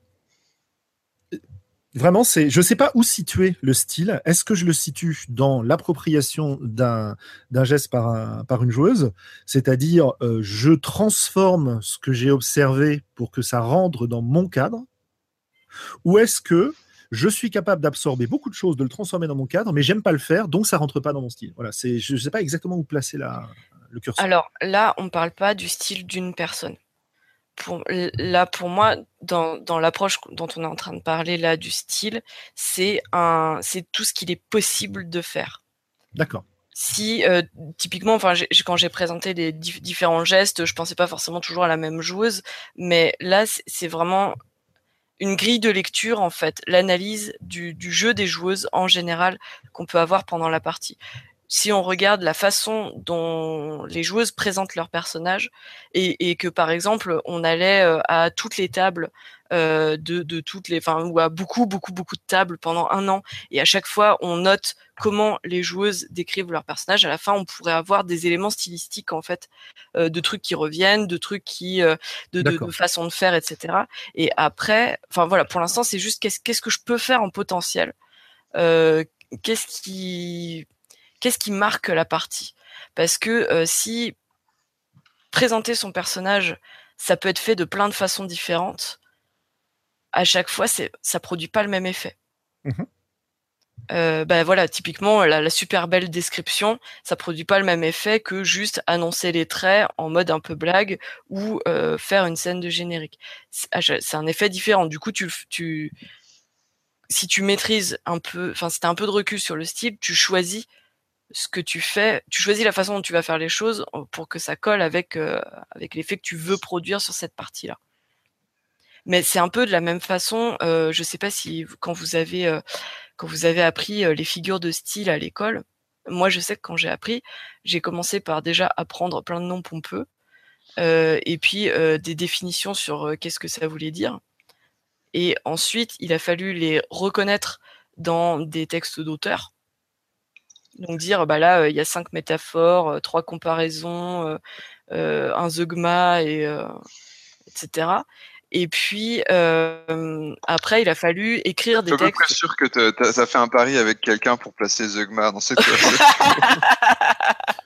Vraiment, c'est, je ne sais pas où situer le style. Est-ce que je le situe dans l'appropriation d'un, geste par, une joueuse, c'est-à-dire euh, je transforme ce que j'ai observé pour que ça rentre dans mon cadre, ou est-ce que je suis capable d'absorber beaucoup de choses, de le transformer dans mon cadre, mais j'aime pas le faire, donc ça rentre pas dans mon style? Voilà, c'est, je ne sais pas exactement où placer la, le curseur. Alors là, on ne parle pas du style d'une personne pour, là, pour moi, dans, dans l'approche dont on est en train de parler là du style, c'est un, c'est tout ce qu'il est possible de faire. D'accord. Si euh, typiquement, enfin, quand j'ai présenté les différents gestes, je pensais pas forcément toujours à la même joueuse, mais là, c'est vraiment une grille de lecture en fait, l'analyse du, du jeu des joueuses en général qu'on peut avoir pendant la partie si on regarde la façon dont les joueuses présentent leurs personnages et, et que par exemple on allait euh, à toutes les tables euh, de, de, toutes les, enfin ou à beaucoup beaucoup beaucoup de tables pendant un an et à chaque fois on note comment les joueuses décrivent leurs personnages. À la fin on pourrait avoir des éléments stylistiques en fait, euh, de trucs qui reviennent, de trucs qui, euh, de, de, de, façon de faire, etc. Et après, enfin voilà, pour l'instant c'est juste qu'est-ce qu'est-ce que je peux faire en potentiel? Euh, qu'est-ce qui qu'est-ce qui marque la partie? Parce que euh, si présenter son personnage, ça peut être fait de plein de façons différentes, à chaque fois, c'est ça produit pas le même effet. Mmh euh, ben voilà, typiquement la, super belle description, ça produit pas le même effet que juste annoncer les traits en mode un peu blague ou euh, faire une scène de générique. C'est un effet différent. Du coup, tu, tu, si tu maîtrises un peu, enfin, si t'as un peu de recul sur le style, tu choisis ce que tu fais, tu choisis la façon dont tu vas faire les choses euh, pour que ça colle avec, euh, avec l'effet que tu veux produire sur cette partie-là. Mais c'est un peu de la même façon, euh, je sais pas si quand vous avez quand vous avez appris les figures de style à l'école, moi je sais que quand j'ai appris, j'ai commencé par déjà apprendre plein de noms pompeux et puis des définitions sur qu'est-ce que ça voulait dire. Et ensuite, il a fallu les reconnaître dans des textes d'auteurs donc dire, bah là, il y a cinq métaphores, trois comparaisons, un zeugma, et etc. Et puis après, il a fallu écrire des textes. Je suis sûr que tu as fait un pari avec quelqu'un pour placer Zeugma dans cette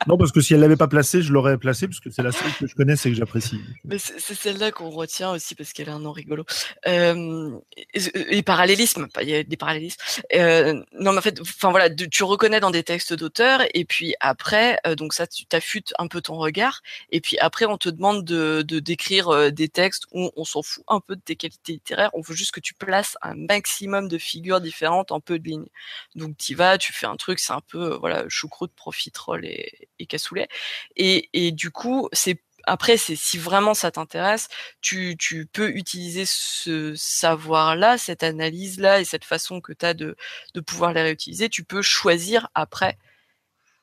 Non, parce que si elle l'avait pas placée, je l'aurais placée, parce que c'est la seule que je connais et que j'apprécie. Mais c'est celle-là qu'on retient aussi parce qu'elle a un nom rigolo. Euh, et, parallélisme, il y a des parallélismes. Euh, non, mais en fait, enfin voilà, tu reconnais dans des textes d'auteurs, et puis après, euh, donc ça, tu t'affûtes un peu ton regard, et puis après, on te demande de, décrire euh, des textes où on s'en fout un peu de tes qualités littéraires, on veut juste que tu places un maximum de figures différentes en peu de lignes. Donc tu vas, tu fais un truc, c'est un peu, euh, voilà, choucroute, profiterole et et cassoulet. Et, et du coup, c'est après, c'est si vraiment ça t'intéresse, tu, tu peux utiliser ce savoir-là, cette analyse-là et cette façon que tu as de, de pouvoir les réutiliser. Tu peux choisir après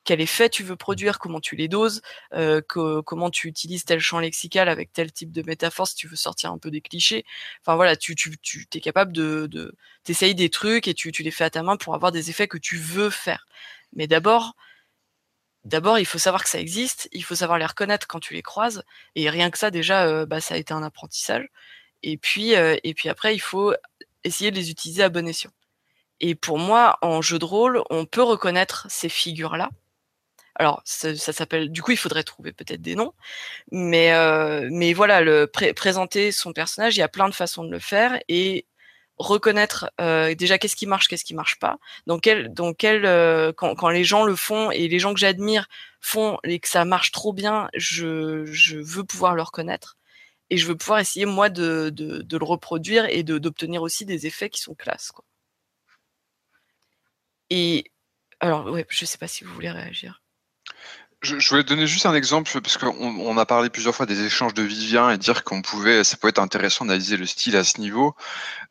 quel effet tu veux produire, comment tu les doses, euh, comment tu utilises tel champ lexical avec tel type de métaphore si tu veux sortir un peu des clichés. Enfin voilà, tu, tu, tu es capable de, de t'essayer des trucs et tu, les fais à ta main pour avoir des effets que tu veux faire. Mais d'abord, d'abord, il faut savoir que ça existe, il faut savoir les reconnaître quand tu les croises, et rien que ça, déjà, euh, bah, ça a été un apprentissage. Et puis, euh, et puis après, il faut essayer de les utiliser à bon escient. Et pour moi, en jeu de rôle, on peut reconnaître ces figures-là. Alors, ça, s'appelle. Du coup, il faudrait trouver peut-être des noms, mais euh, mais voilà, le présenter son personnage, il y a plein de façons de le faire, et reconnaître euh, déjà qu'est-ce qui marche, qu'est-ce qui marche pas. Donc quel, donc quel, euh, quand, quand les gens le font et les gens que j'admire font et que ça marche trop bien, je, je veux pouvoir le reconnaître et je veux pouvoir essayer moi de, de, de le reproduire et d'obtenir aussi des effets qui sont classes. Quoi. Et alors ouais, je sais pas si vous voulez réagir. Je, je, voulais donner juste un exemple parce qu'on on a parlé plusieurs fois des échanges de Vivien et dire qu'on pouvait, ça peut être intéressant d'analyser le style à ce niveau.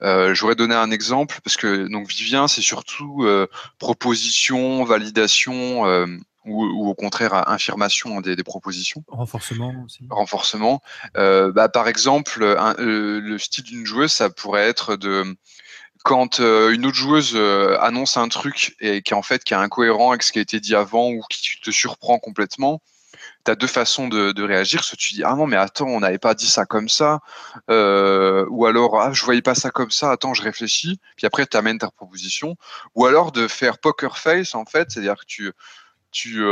Euh, je voudrais donner un exemple parce que donc Vivien, c'est surtout euh, proposition, validation. Euh, ou, ou, au contraire affirmation des, des, propositions. Renforcement aussi. Renforcement. Euh, bah, par exemple, un, euh, le style d'une joueuse, ça pourrait être de quand euh, une autre joueuse euh, annonce un truc et qui en fait qui est incohérent avec ce qui a été dit avant ou qui te surprend complètement, tu as deux façons de, réagir. Soit tu dis ah non mais attends on n'avait pas dit ça comme ça, euh, ou alors ah je voyais pas ça comme ça. Attends je réfléchis. Puis après tu amènes ta proposition. Ou alors de faire poker face en fait, c'est-à-dire que tu tu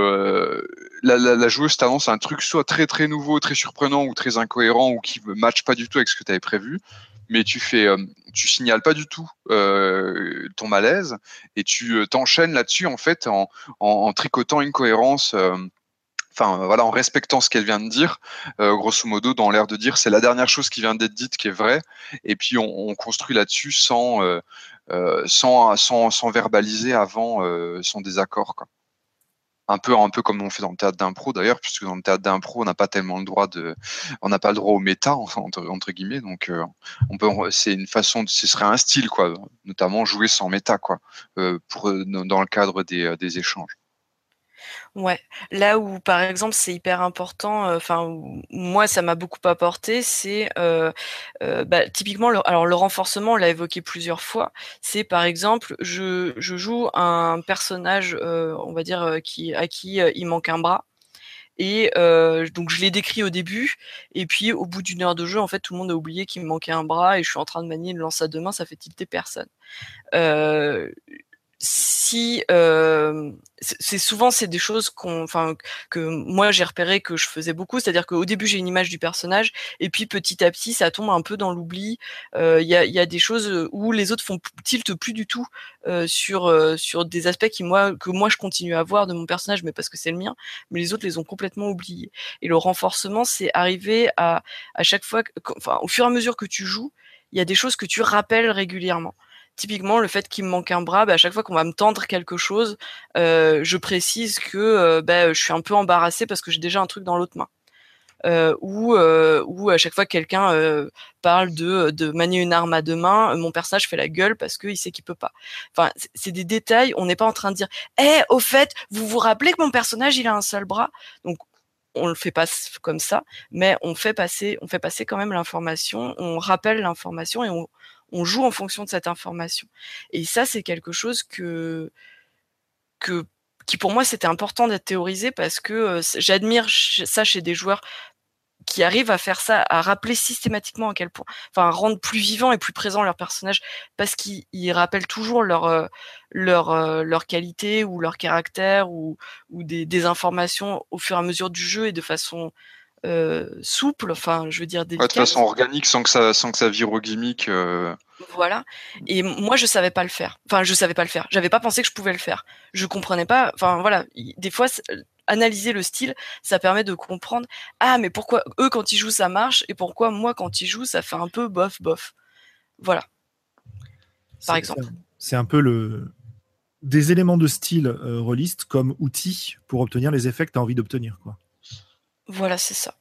la, la, joueuse t'annonce un truc soit très très nouveau, très surprenant ou très incohérent ou qui ne matche pas du tout avec ce que tu avais prévu, mais tu fais euh, tu signales pas du tout ton malaise et tu t'enchaînes là-dessus en fait en, tricotant une cohérence en respectant ce qu'elle vient de dire, euh, grosso modo, dans l'air de dire c'est la dernière chose qui vient d'être dite qui est vraie, et puis on, construit là-dessus sans, euh, euh, verbaliser avant son désaccord. Un peu, un peu comme on fait dans le théâtre d'impro d'ailleurs, puisque dans le théâtre d'impro, on n'a pas tellement le droit de, on n'a pas le droit au méta entre, entre guillemets, donc on peut, c'est une façon, de, ce serait un style quoi, notamment jouer sans méta quoi, pour dans le cadre des, des échanges. Ouais, là où par exemple c'est hyper important, euh, enfin moi ça m'a beaucoup apporté, c'est euh, euh, bah, typiquement le, alors le renforcement, on l'a évoqué plusieurs fois. C'est par exemple je, joue un personnage, on va dire qui à qui il manque un bras. Et donc je l'ai décrit au début, et puis au bout d'une heure de jeu, en fait, tout le monde a oublié qu'il me manquait un bras, et je suis en train de manier une lance à deux mains, ça fait tilter personne si euh, c'est souvent c'est des choses qu'on enfin que moi j'ai repéré que je faisais beaucoup. C'est-à-dire qu'au début j'ai une image du personnage et puis petit à petit ça tombe un peu dans l'oubli. Euh, il y, a, y, a, des choses où les autres font tilt plus du tout euh, sur euh, sur des aspects qui moi que moi je continue à voir de mon personnage mais parce que c'est le mien. Mais les autres les ont complètement oubliés. Et le renforcement c'est arriver à à chaque fois enfin au fur et à mesure que tu joues il y a des choses que tu rappelles régulièrement typiquement le fait qu'il me manque un bras, bah, à chaque fois qu'on va me tendre quelque chose, euh, je précise que euh, bah, je suis un peu embarrassée parce que j'ai déjà un truc dans l'autre main. Euh, ou, ou à chaque fois que quelqu'un parle de, manier une arme à deux mains, mon personnage fait la gueule parce qu'il sait qu'il peut pas. Enfin, c'est des détails. On n'est pas en train de dire, eh, au fait, vous vous rappelez que mon personnage il a un seul bras? Donc on le fait pas comme ça, mais on fait passer, on fait passer quand même l'information, on rappelle l'information et on, on joue en fonction de cette information. Et ça, c'est quelque chose que, qui pour moi c'était important d'être théorisé parce que euh, j'admire ça chez des joueurs qui arrivent à faire ça, à rappeler systématiquement à quel point, enfin, rendre plus vivant et plus présent leur personnage, parce qu'ils rappellent toujours leur euh, euh, leur qualité ou leur caractère ou ou des, des, informations au fur et à mesure du jeu et de façon euh, souple, enfin, je veux dire délicate. de façon organique, sans que ça, sans que ça vire au gimmick. Euh. Voilà. Et moi, je savais pas le faire. Enfin, je savais pas le faire. J'avais pas pensé que je pouvais le faire. Je comprenais pas. Enfin, voilà. Des fois, analyser le style, ça permet de comprendre. Ah, mais pourquoi eux quand ils jouent ça marche et pourquoi moi quand ils jouent ça fait un peu bof bof. Voilà. Par exemple. C'est un peu le des éléments de style euh, comme outil pour obtenir les effets que tu as envie d'obtenir, quoi. Voilà, c'est ça.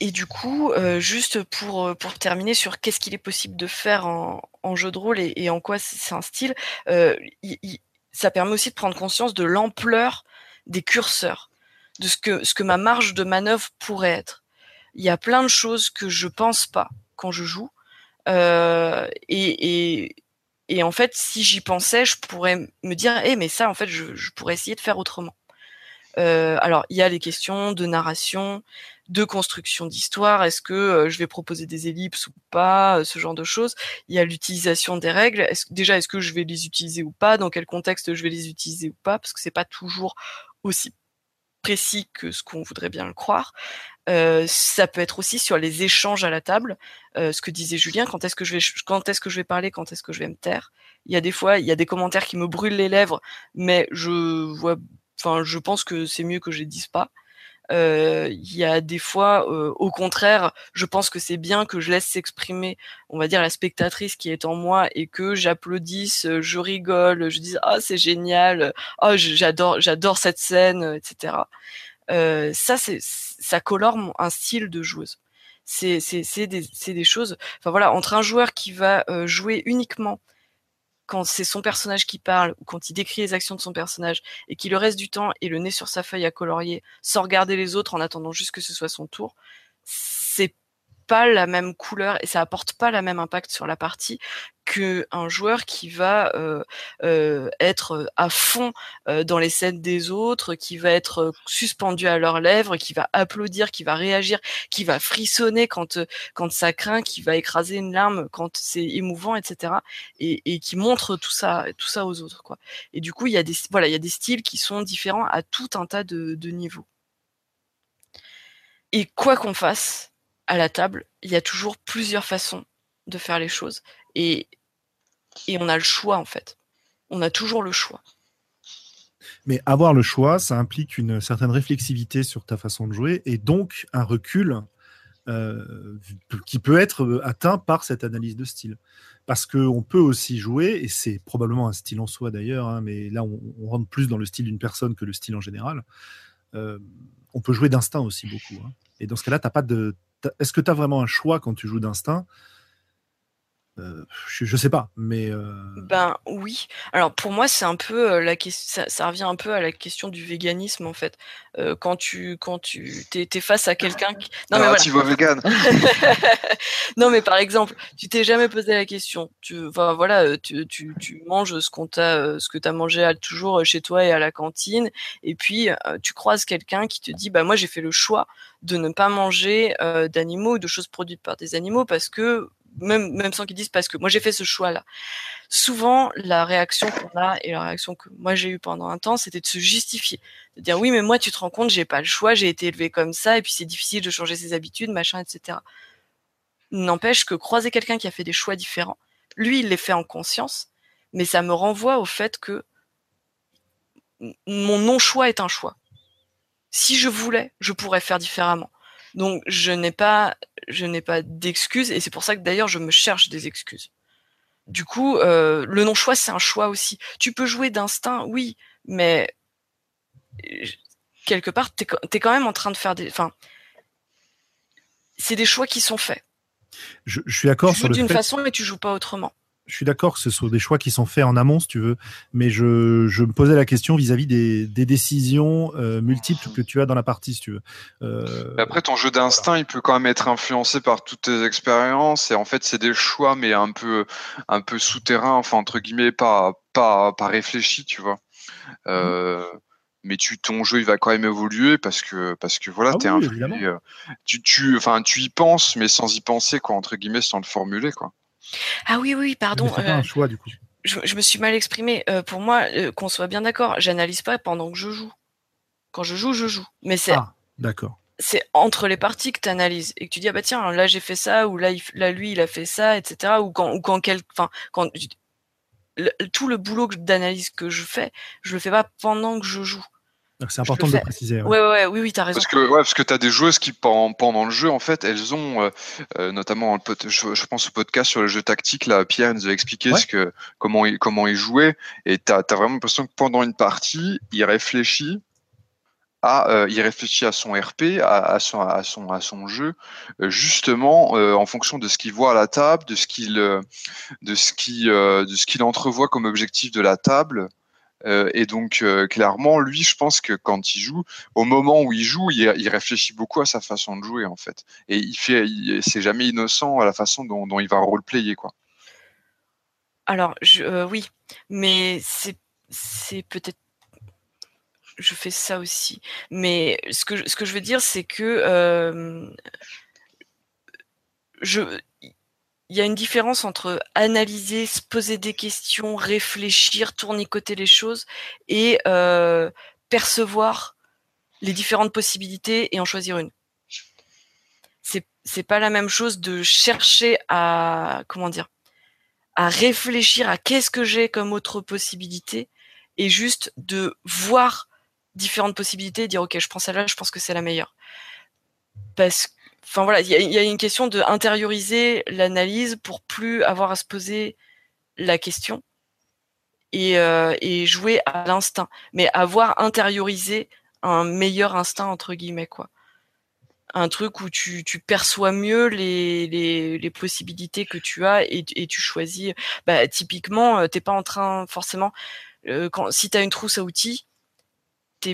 Et du coup, euh, juste pour, euh, pour terminer sur qu'est-ce qu'il est possible de faire en, jeu de rôle et, en quoi c'est un style, euh, ça permet aussi de prendre conscience de l'ampleur des curseurs, de ce que, ma marge de manœuvre pourrait être. Il y a plein de choses que je pense pas quand je joue. et, et, en fait, si j'y pensais, je pourrais me dire, eh, mais ça, en fait, je pourrais essayer de faire autrement. Euh, alors, il y a les questions de narration, de construction d'histoire. Est-ce que euh, je vais proposer des ellipses ou pas, euh, ce genre de choses. Il y a l'utilisation des règles. Déjà, est-ce que je vais les utiliser ou pas? Dans quel contexte je vais les utiliser ou pas? Parce que c'est pas toujours aussi précis que ce qu'on voudrait bien le croire. ça peut être aussi sur les échanges à la table, ce que disait Julien. Quand est-ce que je vais, quand est-ce que je vais parler, quand est-ce que je vais me taire? Il y a des fois, il y a des commentaires qui me brûlent les lèvres, mais je vois Enfin, je pense que c'est mieux que je dise pas. Euh, il y a des fois, euh, au contraire, je pense que c'est bien que je laisse s'exprimer, on va dire la spectatrice qui est en moi et que j'applaudisse, je rigole, je dise ah c'est génial, ah j'adore j'adore cette scène, etc. Euh, ça c'est ça colore un style de joueuse. C'est des c'est des choses. Enfin voilà, entre un joueur qui va jouer uniquement quand c'est son personnage qui parle ou quand il décrit les actions de son personnage et qu'il le reste du temps et le nez sur sa feuille à colorier sans regarder les autres en attendant juste que ce soit son tour, pas la même couleur et ça apporte pas la même impact sur la partie qu'un joueur qui va euh, euh, être à fond euh, dans les scènes des autres, qui va être suspendu à leurs lèvres, qui va applaudir, qui va réagir, qui va frissonner quand quand ça craint, qui va écraser une larme quand c'est émouvant, etc. Et, qui montre tout ça tout ça aux autres quoi. Et du coup il y a des voilà il y a des styles qui sont différents à tout un tas de niveaux. Et quoi qu'on fasse, à la table, il y a toujours plusieurs façons de faire les choses. Et, et on a le choix, en fait. On a toujours le choix. Mais avoir le choix, ça implique une certaine réflexivité sur ta façon de jouer et donc un recul euh, qui peut être atteint par cette analyse de style. Parce qu'on peut aussi jouer, et c'est probablement un style en soi d'ailleurs, hein, mais là on, rentre plus dans le style d'une personne que le style en général. Euh, on peut jouer d'instinct aussi beaucoup. Hein. Et dans ce cas-là, tu pas de, est-ce que tu as vraiment un choix quand tu joues d'instinct? Euh, je, ne sais pas, mais. Euh, ben oui. Alors pour moi, c'est un peu euh, la question. Ça, revient un peu à la question du véganisme en fait. quand tu quand tu t'es, face à quelqu'un qui. Non mais ah, tu vois vegan. non mais par exemple, tu t'es jamais posé la question. Tu voilà, tu, tu, tu manges ce qu'on t'a ce que t'as mangé toujours chez toi et à la cantine, et puis tu croises quelqu'un qui te dit bah moi j'ai fait le choix de ne pas manger d'animaux ou de choses produites par des animaux parce que même, sans qu'ils disent parce que moi j'ai fait ce choix-là. Souvent, la réaction qu'on a et la réaction que moi j'ai eue pendant un temps, c'était de se justifier, de dire oui, mais moi tu te rends compte, j'ai pas le choix, j'ai été élevé comme ça et puis c'est difficile de changer ses habitudes, machin, etc. N'empêche que croiser quelqu'un qui a fait des choix différents, lui il les fait en conscience, mais ça me renvoie au fait que mon non-choix est un choix. Si je voulais, je pourrais faire différemment. Donc je n'ai pas, je n'ai pas d'excuses et c'est pour ça que d'ailleurs je me cherche des excuses. Du coup, euh, le non-choix c'est un choix aussi. Tu peux jouer d'instinct, oui, mais quelque part t'es es quand même en train de faire des, enfin, c'est des choix qui sont faits. Je, je suis d'accord sur le fait. d'une façon et tu joues pas autrement je suis d'accord que ce sont des choix qui sont faits en amont, si tu veux, mais je, je me posais la question vis-à-vis des, des, décisions euh, multiples que tu as dans la partie, si tu veux. Euh... Après, ton jeu d'instinct, il peut quand même être influencé par toutes tes expériences, et en fait, c'est des choix, mais un peu, un peu souterrains, enfin entre guillemets, pas, pas, pas réfléchis, tu vois. Euh, mais tu ton jeu il va quand même évoluer parce que parce que voilà ah t'es oui, tu tu enfin tu y penses mais sans y penser quoi entre guillemets sans le formuler quoi ah oui, oui, pardon. un euh, choix, du coup. Je, me suis mal exprimé. Euh, pour moi, euh, qu'on soit bien d'accord, j'analyse pas pendant que je joue. Quand je joue, je joue. Mais c'est. Ah, d'accord. C'est entre les parties que tu analyses et que tu dis ah bah tiens là j'ai fait ça ou là, là lui il a fait ça etc ou quand ou quand quel enfin quand tout le boulot d'analyse que je fais je le fais pas pendant que je joue c'est important de le préciser. Ouais. Ouais, oui, oui, t'as raison. Parce que, ouais, parce que t'as des joueuses qui, pendant, pendant, le jeu, en fait, elles ont, euh, euh notamment, je, je, pense au podcast sur le jeu tactique, là, Pierre nous a expliqué ce que, comment il, comment il jouait, et t'as as vraiment l'impression que pendant une partie, il réfléchit à, euh, il réfléchit à son RP, à, à, son, à son, à son jeu, euh, justement, en fonction de ce qu'il voit à la table, de ce qu'il, de ce qui, de ce qu'il entrevoit comme objectif de la table. Euh, et donc, euh, clairement, lui, je pense que quand il joue, au moment où il joue, il, réfléchit beaucoup à sa façon de jouer, en fait. Et il fait, c'est jamais innocent à la façon dont, il va roleplayer, quoi. Alors, euh, oui, mais c'est, c'est peut-être je fais ça aussi. Mais ce que, ce que je veux dire, c'est que je, il y a une différence entre analyser, se poser des questions, réfléchir, tournicoter les choses et euh, percevoir les différentes possibilités et en choisir une. C'est c'est pas la même chose de chercher à comment dire à réfléchir à qu'est-ce que j'ai comme autre possibilité et juste de voir différentes possibilités et dire ok je prends celle-là je pense que c'est la meilleure parce enfin voilà, il y a, une question de intérioriser l'analyse pour plus avoir à se poser la question et, euh, jouer à l'instinct, mais avoir intériorisé un meilleur instinct entre guillemets quoi. Un truc où tu, perçois mieux les, possibilités que tu as et, et tu choisis. Bah, typiquement, euh, t'es pas en train forcément euh, quand si tu as une trousse à outils,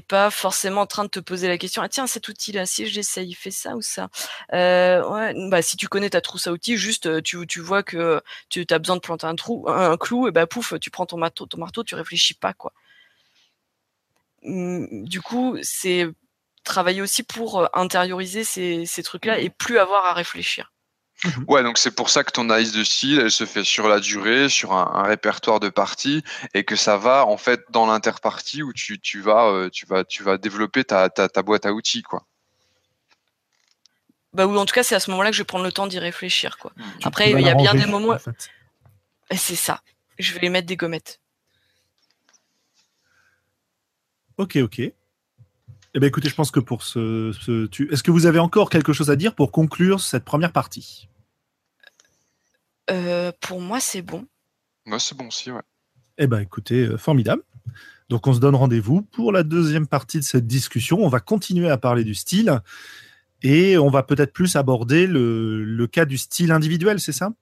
pas forcément en train de te poser la question ah tiens cet outil là si j'essaye il fait ça ou ça. Euh, ouais, bah si tu connais ta trousse à outils juste euh, tu, tu vois que tu as besoin de planter un trou un clou et bah pouf tu prends ton marteau ton marteau tu réfléchis pas quoi. Mmh, du coup c'est travailler aussi pour intérioriser ces, ces trucs là et plus avoir à réfléchir Mhm. Ouais, donc c'est pour ça que ton analyse de style, elle se fait sur la durée, sur un, répertoire de parties, et que ça va en fait dans l'interpartie où tu, tu, vas, euh, tu, vas, tu vas développer ta, ta, ta boîte à outils, quoi. Bah oui, en tout cas, c'est à ce moment-là que je vais prendre le temps d'y réfléchir, quoi. Mmh. Après, il y a bien des moments. C'est ça. Je vais les mettre des gommettes. Ok, ok. Eh bien, écoutez, je pense que pour ce, ce est-ce que vous avez encore quelque chose à dire pour conclure cette première partie? Euh, pour moi, c'est bon. Moi, c'est bon aussi, ouais. Eh ben, écoutez, euh, formidable. Donc, on se donne rendez-vous pour la deuxième partie de cette discussion. On va continuer à parler du style et on va peut-être plus aborder le, le cas du style individuel, c'est ça?